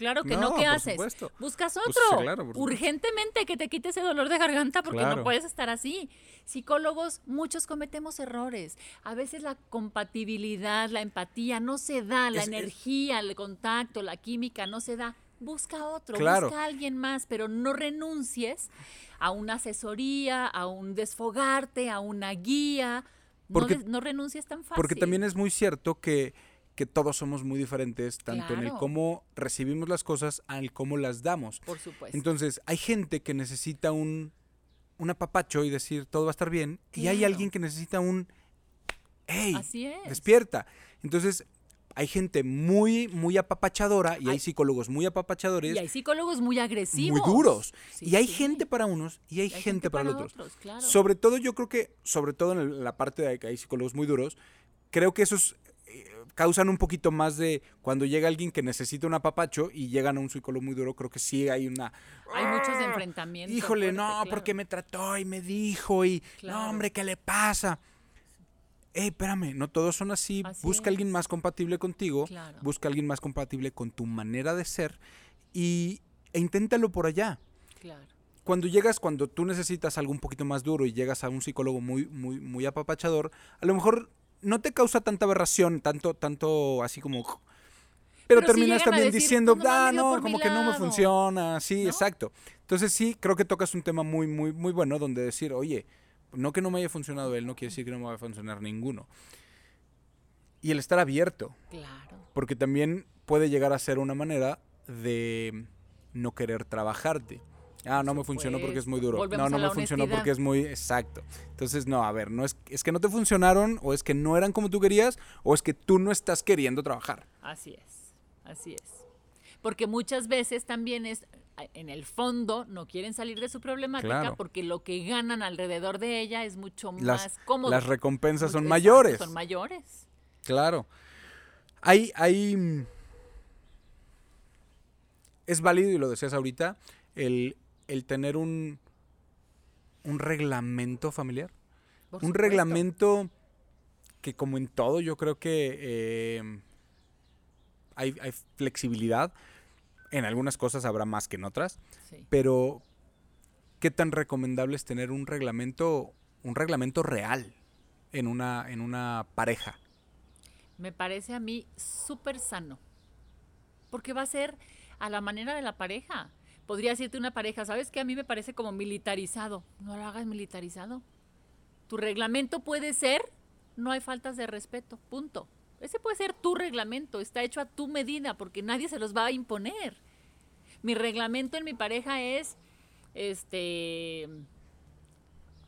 Claro que no, No, ¿qué por haces? supuesto. Buscas Pues, otro. claro. Urgentemente que te quite ese dolor de garganta porque Claro. no puedes estar así. Psicólogos, muchos cometemos errores. A veces la compatibilidad, la empatía no se da, la Es- energía, el contacto, la química no se da. Busca otro, Claro. busca a alguien más, pero no renuncies a una asesoría, a un desfogarte, a una guía. Porque- no, no renuncies tan fácil. Porque también es muy cierto que, que todos somos muy diferentes, tanto en el cómo recibimos las cosas, al cómo las damos. Por supuesto. Entonces, hay gente que necesita un, un apapacho y decir todo va a estar bien, y hay alguien que necesita un, hey, Así es. despierta. Entonces, hay gente muy, muy apapachadora y hay Hay- psicólogos muy apapachadores, y hay psicólogos muy agresivos. muy duros. Sí, y hay sí. gente para unos y hay, Y hay gente, para, los otros. otros, claro. Sobre todo yo creo que, sobre todo en la parte de que hay psicólogos muy duros, creo que esos eh, causan un poquito más de cuando llega alguien que necesita un apapacho y llegan a un psicólogo muy duro, creo que sí hay una... Hay muchos enfrentamientos. Híjole, fuerte, no, claro. porque me trató y me dijo y... Claro. No, hombre, ¿qué le pasa? Ey, espérame, no todos son así. Así busca a alguien más compatible contigo, Claro. busca a alguien más compatible con tu manera de ser y, e inténtalo por allá Claro. cuando llegas, cuando tú necesitas algo un poquito más duro y llegas a un psicólogo muy, muy, muy apapachador, a lo mejor no te causa tanta aberración, tanto, tanto así como. Pero, terminas también decir, diciendo, "Pues nomás ah, no, como que no me lado", funciona. Sí, ¿no? exacto. Entonces sí, creo que tocas un tema muy, muy, muy bueno donde decir, oye, no que no me haya funcionado él, no quiere decir que no me vaya a funcionar ninguno. Y el estar abierto, Claro. porque también puede llegar a ser una manera de no querer trabajarte. Ah, no me funcionó porque es muy duro. No, no me funcionó honestidad. porque es muy exacto. Entonces, no, a ver, no es, es que no te funcionaron o es que no eran como tú querías o es que tú no estás queriendo trabajar. Así es. Así es. Porque muchas veces también es, en el fondo, no quieren salir de su problemática Claro. porque lo que ganan alrededor de ella es mucho Las, más cómodo. las recompensas son Exacto, mayores. Son mayores. Claro. Hay, hay. mm, Es válido, y lo decías ahorita, el, el tener un, un reglamento familiar. por un supuesto. reglamento que, como en todo, yo creo que eh, hay, hay flexibilidad. En algunas cosas habrá más que en otras. Sí. Pero, ¿qué tan recomendable es tener un reglamento, un reglamento real en una, en una pareja? Me parece a mí súper sano. Porque va a ser a la manera de la pareja. Podría decirte una pareja, ¿sabes qué? A mí me parece como militarizado. No lo hagas militarizado. Tu reglamento puede ser, no hay faltas de respeto, punto. Ese puede ser tu reglamento, está hecho a tu medida porque nadie se los va a imponer. Mi reglamento en mi pareja es, este,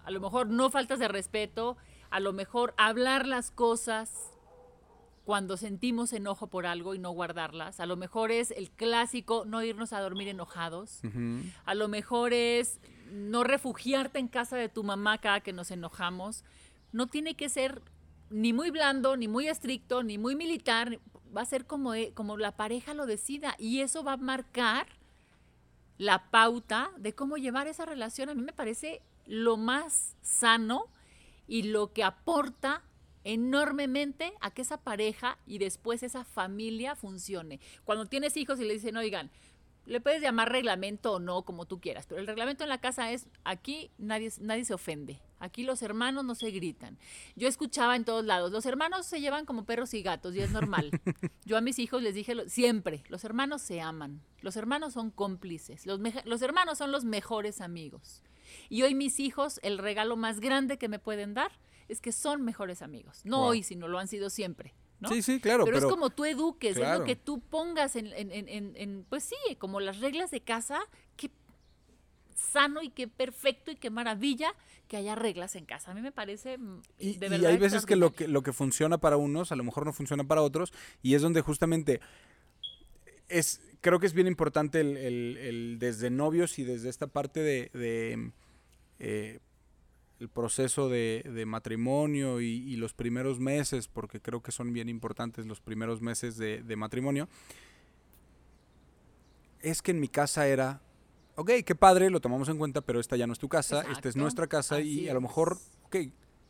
a lo mejor no faltas de respeto, a lo mejor hablar las cosas cuando sentimos enojo por algo y no guardarlas. A lo mejor es el clásico no irnos a dormir enojados. A lo mejor es no refugiarte en casa de tu mamá cada que nos enojamos. No tiene que ser ni muy blando, ni muy estricto, ni muy militar. Va a ser como, e- como la pareja lo decida y eso va a marcar la pauta de cómo llevar esa relación. A mí me parece lo más sano y lo que aporta enormemente a que esa pareja y después esa familia funcione. Cuando tienes hijos y le dicen, oigan, le puedes llamar reglamento o no, como tú quieras, pero el reglamento en la casa es, aquí nadie, nadie se ofende, aquí los hermanos no se gritan. Yo escuchaba en todos lados, los hermanos se llevan como perros y gatos y es normal. Yo a mis hijos les dije siempre, los hermanos se aman, los hermanos son cómplices, los, los hermanos son los mejores amigos. Y hoy mis hijos, el regalo más grande que me pueden dar es que son mejores amigos. No hoy, sino lo han sido siempre. Sí, sí, claro. Pero, es como tú eduques, es lo que tú pongas en, en, en, en, pues sí, como las reglas de casa, qué sano y qué perfecto y qué maravilla que haya reglas en casa. A mí me parece mm, y, de verdad. Y hay veces que lo que lo que funciona para unos, a lo mejor no funciona para otros, y es donde justamente es, creo que es bien importante el, el, desde novios y desde esta parte de, de eh, el proceso de, matrimonio y, los primeros meses, porque creo que son bien importantes los primeros meses de, matrimonio, es que en mi casa era, ok, qué padre, lo tomamos en cuenta, pero esta ya no es tu casa, esta es nuestra casa y a lo mejor, ok,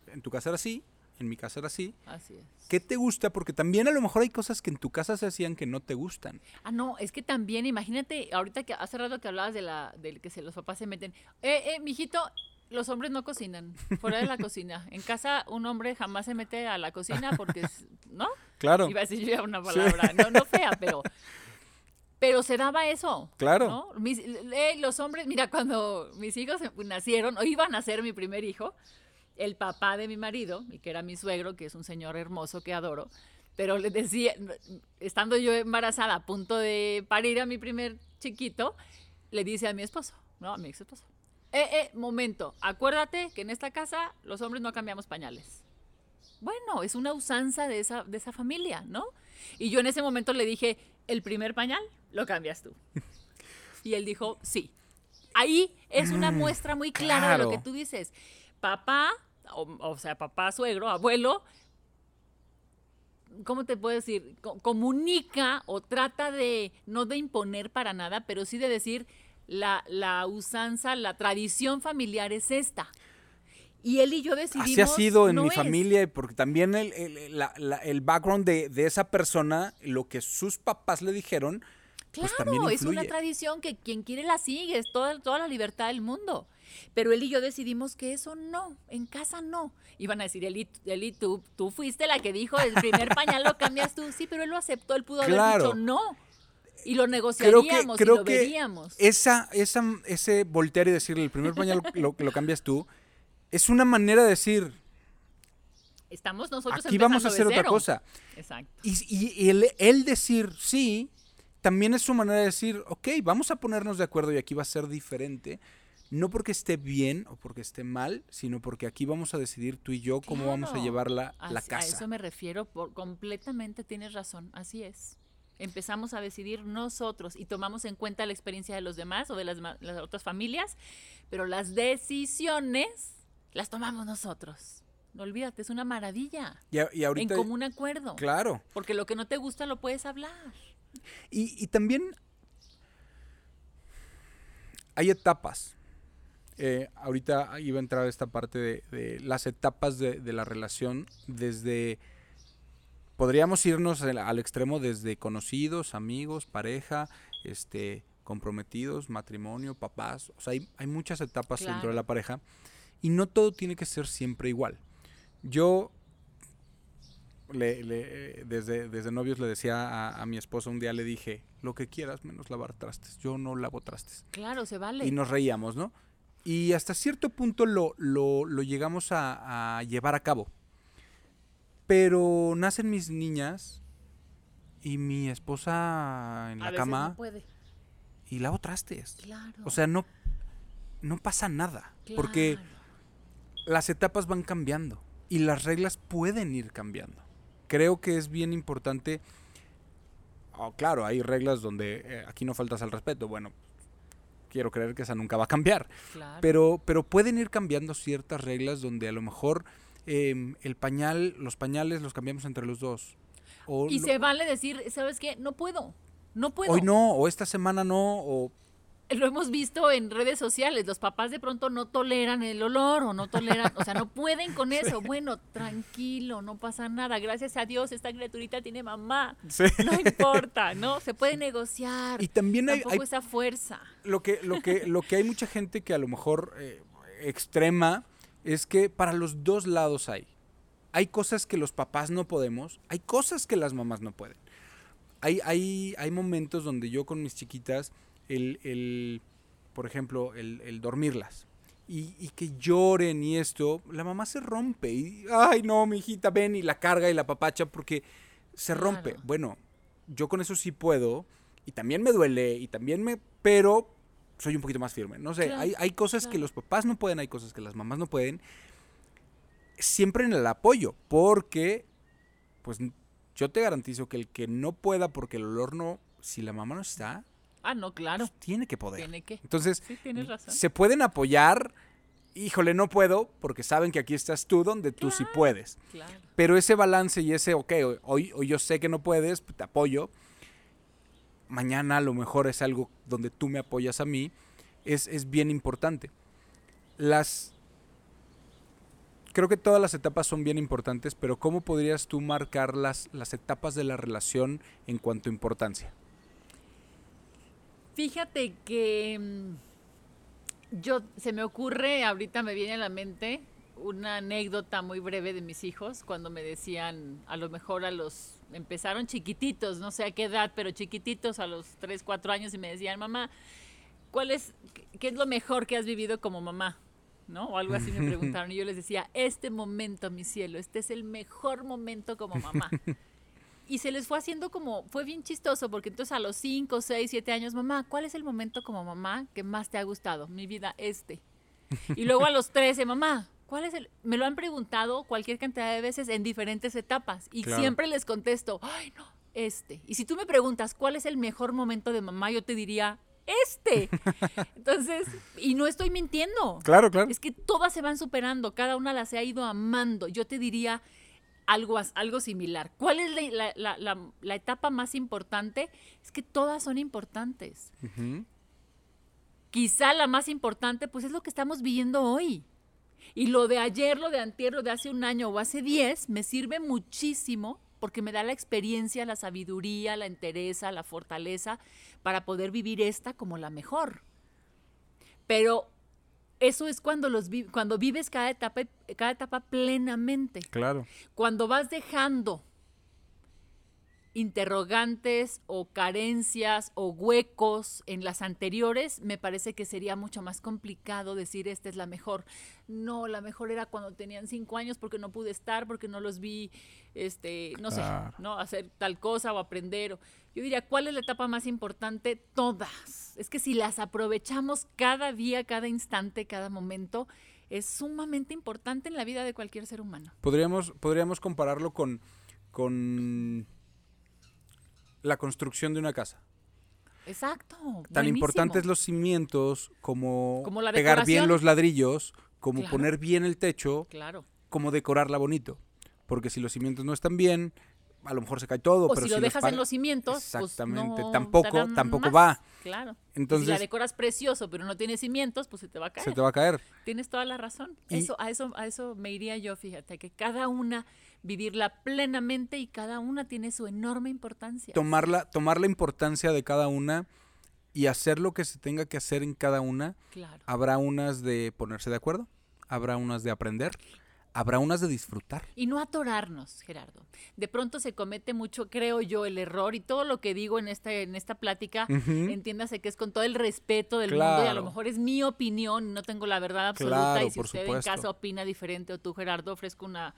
en tu casa era así, en mi casa era así. Así es. ¿Qué te gusta? Porque también a lo mejor hay cosas que en tu casa se hacían que no te gustan. Ah, no, es que también, imagínate, ahorita que hace rato que hablabas de la, del que se, los papás se meten, eh, eh, mijito, los hombres no cocinan fuera de la cocina. En casa un hombre jamás se mete a la cocina porque, ¿no? Claro. Iba a decir yo una palabra, no, no fea, pero pero se daba eso. Claro. ¿no? Mis, eh, los hombres, mira, cuando mis hijos nacieron, o iban a ser mi primer hijo, el papá de mi marido, y que era mi suegro, que es un señor hermoso que adoro, pero le decía, estando yo embarazada, a punto de parir a mi primer chiquito, le dice a mi esposo, no, a mi ex esposo, eh, eh, momento, acuérdate que en esta casa los hombres no cambiamos pañales. Bueno, es una usanza de esa, de esa familia, ¿no? Y yo en ese momento le dije, el primer pañal lo cambias tú. Y él dijo, sí. Ahí es una mm, muestra muy clara de lo que tú dices. Papá, o, sea, papá, suegro, abuelo, ¿cómo te puedo decir? comunica o trata de, no de imponer para nada, pero sí de decir, la, usanza, la tradición familiar es esta. Y él y yo decidimos. Así ha sido en mi familia, porque también el, el, background de, esa persona, lo que sus papás le dijeron. Pues claro, también es una tradición que quien quiere la sigue, es toda, toda la libertad del mundo. Pero él y yo decidimos que eso no, en casa no. Iban a decir, Eli, Eli tú, tú fuiste la que dijo el primer pañal lo cambias tú. Sí, pero él lo aceptó, él pudo haber dicho no. Y lo negociaríamos creo y lo veríamos. Esa, esa, ese voltear y decirle el primer pañal lo, lo cambias tú, es una manera de decir. Estamos nosotros Aquí vamos a hacer otra cosa. Exacto. Y, y, el, el, decir sí, también es su manera de decir, ok, vamos a ponernos de acuerdo y aquí va a ser diferente. No porque esté bien o porque esté mal, sino porque aquí vamos a decidir tú y yo cómo vamos a llevar la, la casa. A eso me refiero, por, completamente tienes razón, así es empezamos a decidir nosotros y tomamos en cuenta la experiencia de los demás o de las, otras familias, pero las decisiones las tomamos nosotros. No olvídate, es una maravilla. Y, en común acuerdo. Claro. Porque lo que no te gusta lo puedes hablar. Y, también hay etapas. Eh, ahorita iba a entrar esta parte de, las etapas de, de, la relación desde podríamos irnos al extremo desde conocidos, amigos, pareja, este, comprometidos, matrimonio, papás. O sea, hay, muchas etapas dentro de la pareja y no todo tiene que ser siempre igual. Yo le, desde, desde novios le decía a, mi esposa un día, le dije, lo que quieras menos lavar trastes. Yo no lavo trastes. Claro, se vale. Y nos reíamos, ¿no? Y hasta cierto punto lo, lo, llegamos a, a llevar a cabo. Pero nacen mis niñas y mi esposa en la cama. No puede. Y lavo trastes. Claro. O sea, no, no pasa nada. Porque las etapas van cambiando y las reglas pueden ir cambiando. Creo que es bien importante. Oh, claro, hay reglas donde eh, aquí no faltas al respeto. Bueno, quiero creer que esa nunca va a cambiar. Pero, pero pueden ir cambiando ciertas reglas donde a lo mejor Em, el pañal, los pañales los cambiamos entre los dos. y se vale decir, ¿sabes qué? No puedo, no puedo. Hoy no, o esta semana no, o... lo hemos visto en redes sociales, los papás de pronto no toleran el olor o no toleran, o sea, no pueden con eso. Bueno, tranquilo, no pasa nada. Gracias a Dios esta criaturita tiene mamá. No importa, ¿no? Se puede negociar. Y también hay, Tampoco esa fuerza. Lo que, lo, que, lo que hay mucha gente que a lo mejor eh, extrema es que para los dos lados hay. Hay cosas que los papás no podemos, hay cosas que las mamás no pueden. Hay, hay, hay momentos donde yo con mis chiquitas, el, el por ejemplo, el, el dormirlas. Y, y, que lloren y esto, la mamá se rompe. Y, ay, no, mi hijita, ven y la carga y la papacha porque se rompe. Claro. Bueno, yo con eso sí puedo. Y también me duele. Y también me. Pero soy un poquito más firme. No sé, Claro, hay, hay cosas que los papás no pueden, hay cosas que las mamás no pueden. Siempre en el apoyo. Porque, pues, yo te garantizo que el que no pueda porque el olor no. Si la mamá no está, Ah, no, claro. pues, tiene que poder. Tiene que. Entonces, Sí, tienes razón. se pueden apoyar. Híjole, no puedo, porque saben que aquí estás tú donde tú sí puedes. Claro. Pero ese balance y ese, ok, hoy, hoy yo sé que no puedes, pues, te apoyo. Mañana a lo mejor es algo donde tú me apoyas a mí. Es, es bien importante. Las. Creo que todas las etapas son bien importantes, pero ¿cómo podrías tú marcar las, las etapas de la relación en cuanto a importancia? Fíjate que mm, yo se me ocurre, ahorita me viene a la mente una anécdota muy breve de mis hijos cuando me decían, a lo mejor a los, empezaron chiquititos, no sé a qué edad, pero chiquititos a los 3, 4 años y me decían, mamá, ¿cuál es, qué es lo mejor que has vivido como mamá? ¿No? O algo así me preguntaron y yo les decía, este momento, mi cielo, este es el mejor momento como mamá. Y se les fue haciendo como, fue bien chistoso, porque entonces a los 5, 6, 7 años, mamá, ¿cuál es el momento como mamá que más te ha gustado? Mi vida, este. Y luego a los 13, mamá, ¿cuál es el...? Me lo han preguntado cualquier cantidad de veces en diferentes etapas y Claro. siempre les contesto, ay, no, este. Y si tú me preguntas cuál es el mejor momento de mamá, yo te diría, este. Entonces, y no estoy mintiendo. Claro, claro. Es que todas se van superando, cada una las ha ido amando. Yo te diría algo, algo similar. ¿Cuál es la, la- la- la- la etapa más importante? Es que todas son importantes. Quizá la más importante, pues es lo que estamos viviendo hoy. Y lo de ayer, lo de antier, lo de hace un año o hace diez, me sirve muchísimo porque me da la experiencia, la sabiduría, la entereza, la fortaleza para poder vivir esta como la mejor. Pero eso es cuando, los vi- cuando vives cada etapa, cada etapa plenamente. Claro. Cuando vas dejando interrogantes o carencias o huecos en las anteriores, me parece que sería mucho más complicado decir esta es la mejor. No, la mejor era cuando tenían cinco años porque no pude estar, porque no los vi, este, no Claro. sé, no hacer tal cosa o aprender. o- Yo diría, ¿cuál es la etapa más importante? Todas. Es que si las aprovechamos cada día, cada instante, cada momento, es sumamente importante en la vida de cualquier ser humano. Podríamos, podríamos compararlo con, con la construcción de una casa. Exacto. Tan buenísimo. importantes los cimientos como, Como la pegar bien los ladrillos, como Claro. poner bien el techo, Claro. como decorarla bonito. Porque si los cimientos no están bien, a lo mejor se cae todo. O pero si lo dejas en los cimientos, pues Exactamente, no tampoco- tampoco más. va. Claro. Entonces si la decoras precioso, pero no tiene cimientos, pues se te va a caer. se te va a caer. Tienes toda la razón. Y- Eso, a eso, a eso me iría yo, fíjate, que cada una vivirla plenamente y cada una tiene su enorme importancia. Tomarla, tomar la importancia de cada una y hacer lo que se tenga que hacer en cada una. Claro. Habrá unas de ponerse de acuerdo, habrá unas de aprender, habrá unas de disfrutar. Y no atorarnos, Gerardo. De pronto se comete mucho, creo yo, el error y todo lo que digo en esta, en esta plática, entiéndase que es con todo el respeto del mundo y a lo mejor es mi opinión, no tengo la verdad absoluta Claro, y si usted supuesto. en casa opina diferente o tú, Gerardo, ofrezco una,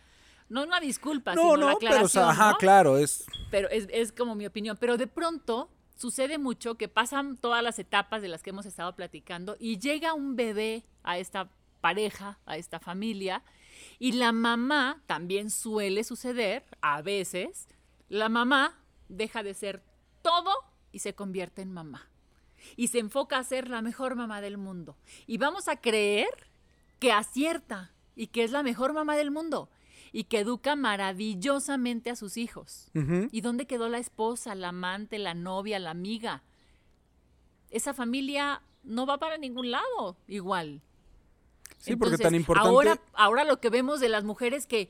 no una disculpa, No, sino la no, pero o sea, aclaración, ajá, ¿no? claro, es pero es, es como mi opinión. Pero de pronto sucede mucho que pasan todas las etapas de las que hemos estado platicando y llega un bebé a esta pareja, a esta familia, y la mamá también suele suceder, a veces, la mamá deja de ser todo y se convierte en mamá. Y se enfoca a ser la mejor mamá del mundo. Y vamos a creer que acierta y que es la mejor mamá del mundo y que educa maravillosamente a sus hijos. ¿Y dónde quedó la esposa, la amante, la novia, la amiga? Esa familia no va para ningún lado igual. Sí, porque tan importante. Ahora, ahora lo que vemos de las mujeres que,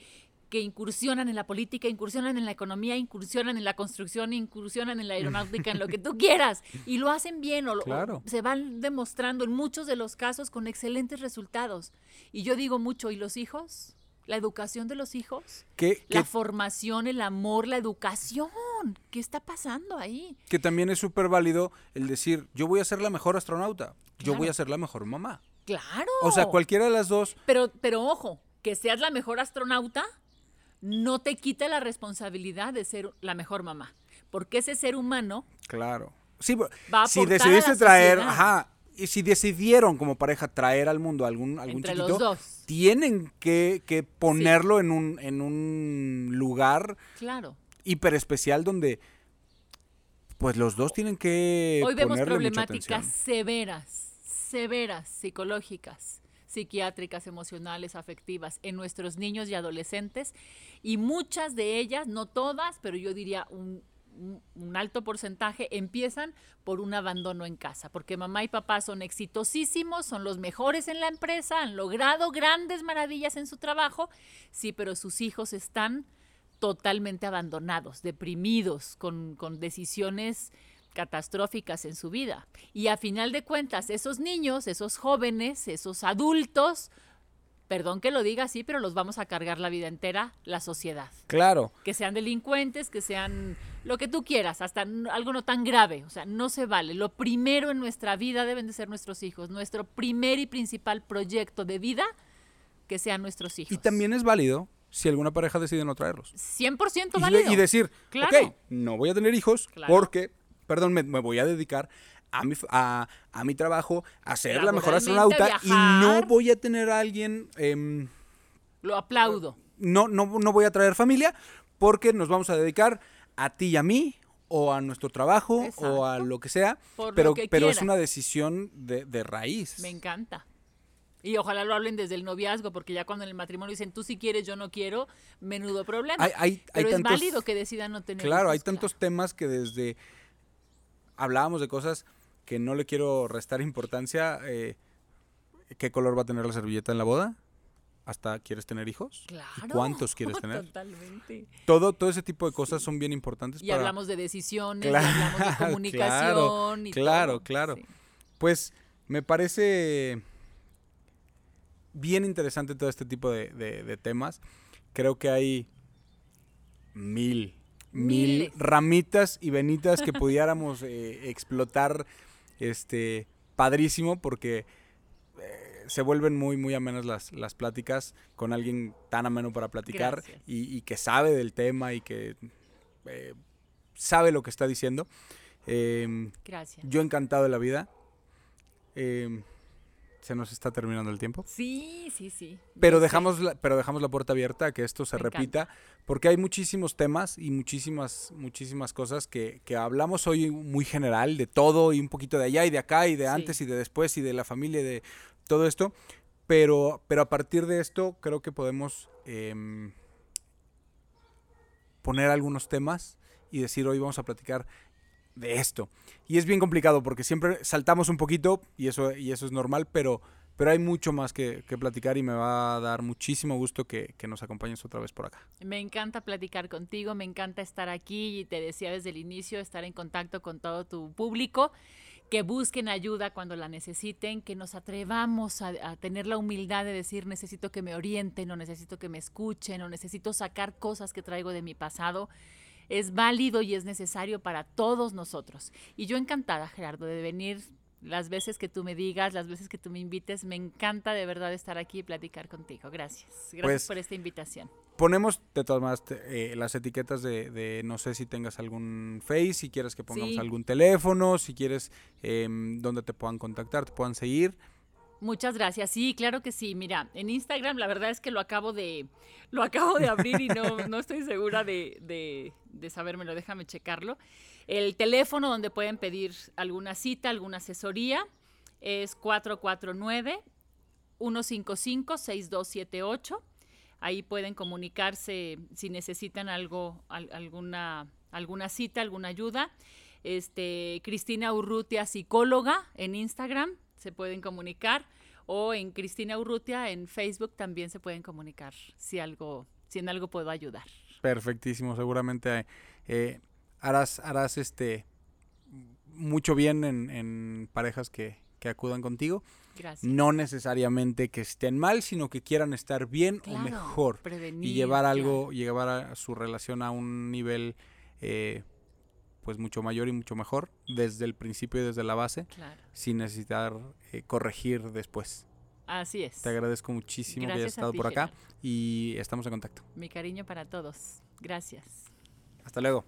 que incursionan en la política, incursionan en la economía, incursionan en la construcción, incursionan en la aeronáutica, en lo que tú quieras, y lo hacen bien o, Claro. o se van demostrando en muchos de los casos con excelentes resultados. Y yo digo mucho, ¿y los hijos? ¿La educación de los hijos? que, La formación, el amor, la educación. ¿Qué está pasando ahí? que también es súper válido el decir, yo voy a ser la mejor astronauta, yo voy a ser la mejor mamá. Claro. O sea, cualquiera de las dos, Pero, pero ojo, que seas la mejor astronauta no te quita la responsabilidad de ser la mejor mamá. Porque ese ser humano claro. Sí, Va a si a decidiste traer, sociedad. ajá, y si decidieron como pareja traer al mundo algún, algún Entre chiquito, los dos. tienen que, que ponerlo en, un, en un lugar Claro. hiper especial donde pues los dos tienen que Hoy vemos problemáticas severas, severas, psicológicas, psiquiátricas, emocionales, afectivas en nuestros niños y adolescentes y muchas de ellas, no todas, pero yo diría un, alto porcentaje, empiezan por un abandono en casa, porque mamá y papá son exitosísimos, son los mejores en la empresa, han logrado grandes maravillas en su trabajo, sí, pero sus hijos están totalmente abandonados, deprimidos, con, con decisiones catastróficas en su vida. Y a final de cuentas, esos niños, esos jóvenes, esos adultos, perdón que lo diga así, pero los vamos a cargar la vida entera, la sociedad. Claro. Que sean delincuentes, que sean lo que tú quieras, hasta algo no tan grave. O sea, no se vale. Lo primero en nuestra vida deben de ser nuestros hijos. Nuestro primer y principal proyecto de vida, que sean nuestros hijos. Y también es válido si alguna pareja decide no traerlos. 100% Y, válido. y decir, Claro. ok, no voy a tener hijos Claro. porque, perdón, me, me voy a dedicar a mi, a, a mi trabajo, a ser la mejor astronauta y no voy a tener a alguien, em, Lo aplaudo. no, no, no voy a traer familia porque nos vamos a dedicar a ti y a mí o a nuestro trabajo o a lo que sea, Por pero, que pero es una decisión de, de raíz. Me encanta. Y ojalá lo hablen desde el noviazgo, porque ya cuando en el matrimonio dicen tú si quieres, yo no quiero, menudo problema. Hay- hay- hay Pero es tantos- válido que decidan no tener Claro, hay tantos temas que desde hablábamos de cosas que no le quiero restar importancia. eh, ¿Qué color va a tener la servilleta en la boda? ¿Hasta quieres tener hijos? Claro. ¿Y cuántos quieres tener? Totalmente. Todo, todo ese tipo de cosas son bien importantes Y para. hablamos de decisiones, y Claro, hablamos de comunicación y claro, todo. claro. Sí. Pues me parece bien interesante todo este tipo de, de- de temas. Creo que hay mil, mil ramitas y venitas que pudiéramos eh, explotar este padrísimo porque eh, se vuelven muy, muy amenas las, las pláticas con alguien tan ameno para platicar y, y que sabe del tema y que eh, sabe lo que está diciendo. Em, Gracias. yo encantado de la vida. Se nos está terminando el tiempo. Sí, sí, sí. Pero dejamos, la, pero dejamos la puerta abierta a que esto se Me repita, porque hay muchísimos temas y muchísimas, muchísimas cosas que, que hablamos hoy muy general, de todo y un poquito de allá y de acá y de Sí. antes y de después y de la familia y de todo esto. Pero, pero a partir de esto creo que podemos em, poner algunos temas y decir hoy vamos a platicar de esto. Y es bien complicado porque siempre saltamos un poquito y eso, y eso es normal, pero, pero hay mucho más que, que platicar y me va a dar muchísimo gusto que, que nos acompañes otra vez por acá. Me encanta platicar contigo, me encanta estar aquí y te decía desde el inicio estar en contacto con todo tu público, que busquen ayuda cuando la necesiten, que nos atrevamos a, a tener la humildad de decir necesito que me orienten o necesito que me escuchen o necesito sacar cosas que traigo de mi pasado. Es válido y es necesario para todos nosotros. Y yo encantada, Gerardo, de venir las veces que tú me digas, las veces que tú me invites. Me encanta de verdad estar aquí y platicar contigo. Gracias. Gracias Pues, por esta invitación. Ponemos de todas maneras te- eh, las etiquetas de, de no sé si tengas algún Face, si quieres que pongamos Sí. algún teléfono, si quieres em, donde te puedan contactar, te puedan seguir. Muchas gracias. Sí, claro que sí. Mira, en Instagram la verdad es que lo acabo de lo acabo de abrir y no, no estoy segura de, de, de sabérmelo. Déjame checarlo. El teléfono donde pueden pedir alguna cita, alguna asesoría es 449-155-6278. Ahí pueden comunicarse si necesitan algo, al- alguna, alguna cita, alguna ayuda. Este, Cristina Urrutia, psicóloga en Instagram. Se pueden comunicar o en Cristina Urrutia en Facebook también se pueden comunicar si algo, si en algo puedo ayudar. Perfectísimo, seguramente eh, harás, harás este mucho bien en, parejas que, acudan contigo. Gracias. No necesariamente que estén mal, sino que quieran estar bien o mejor. y llevar algo, llevar a su relación a un nivel eh, pues mucho mayor y mucho mejor desde el principio y desde la base, sin necesitar eh, corregir después. Así es. Te agradezco muchísimo que hayas estado por acá y estamos en contacto. Mi cariño para todos. Gracias. Hasta luego.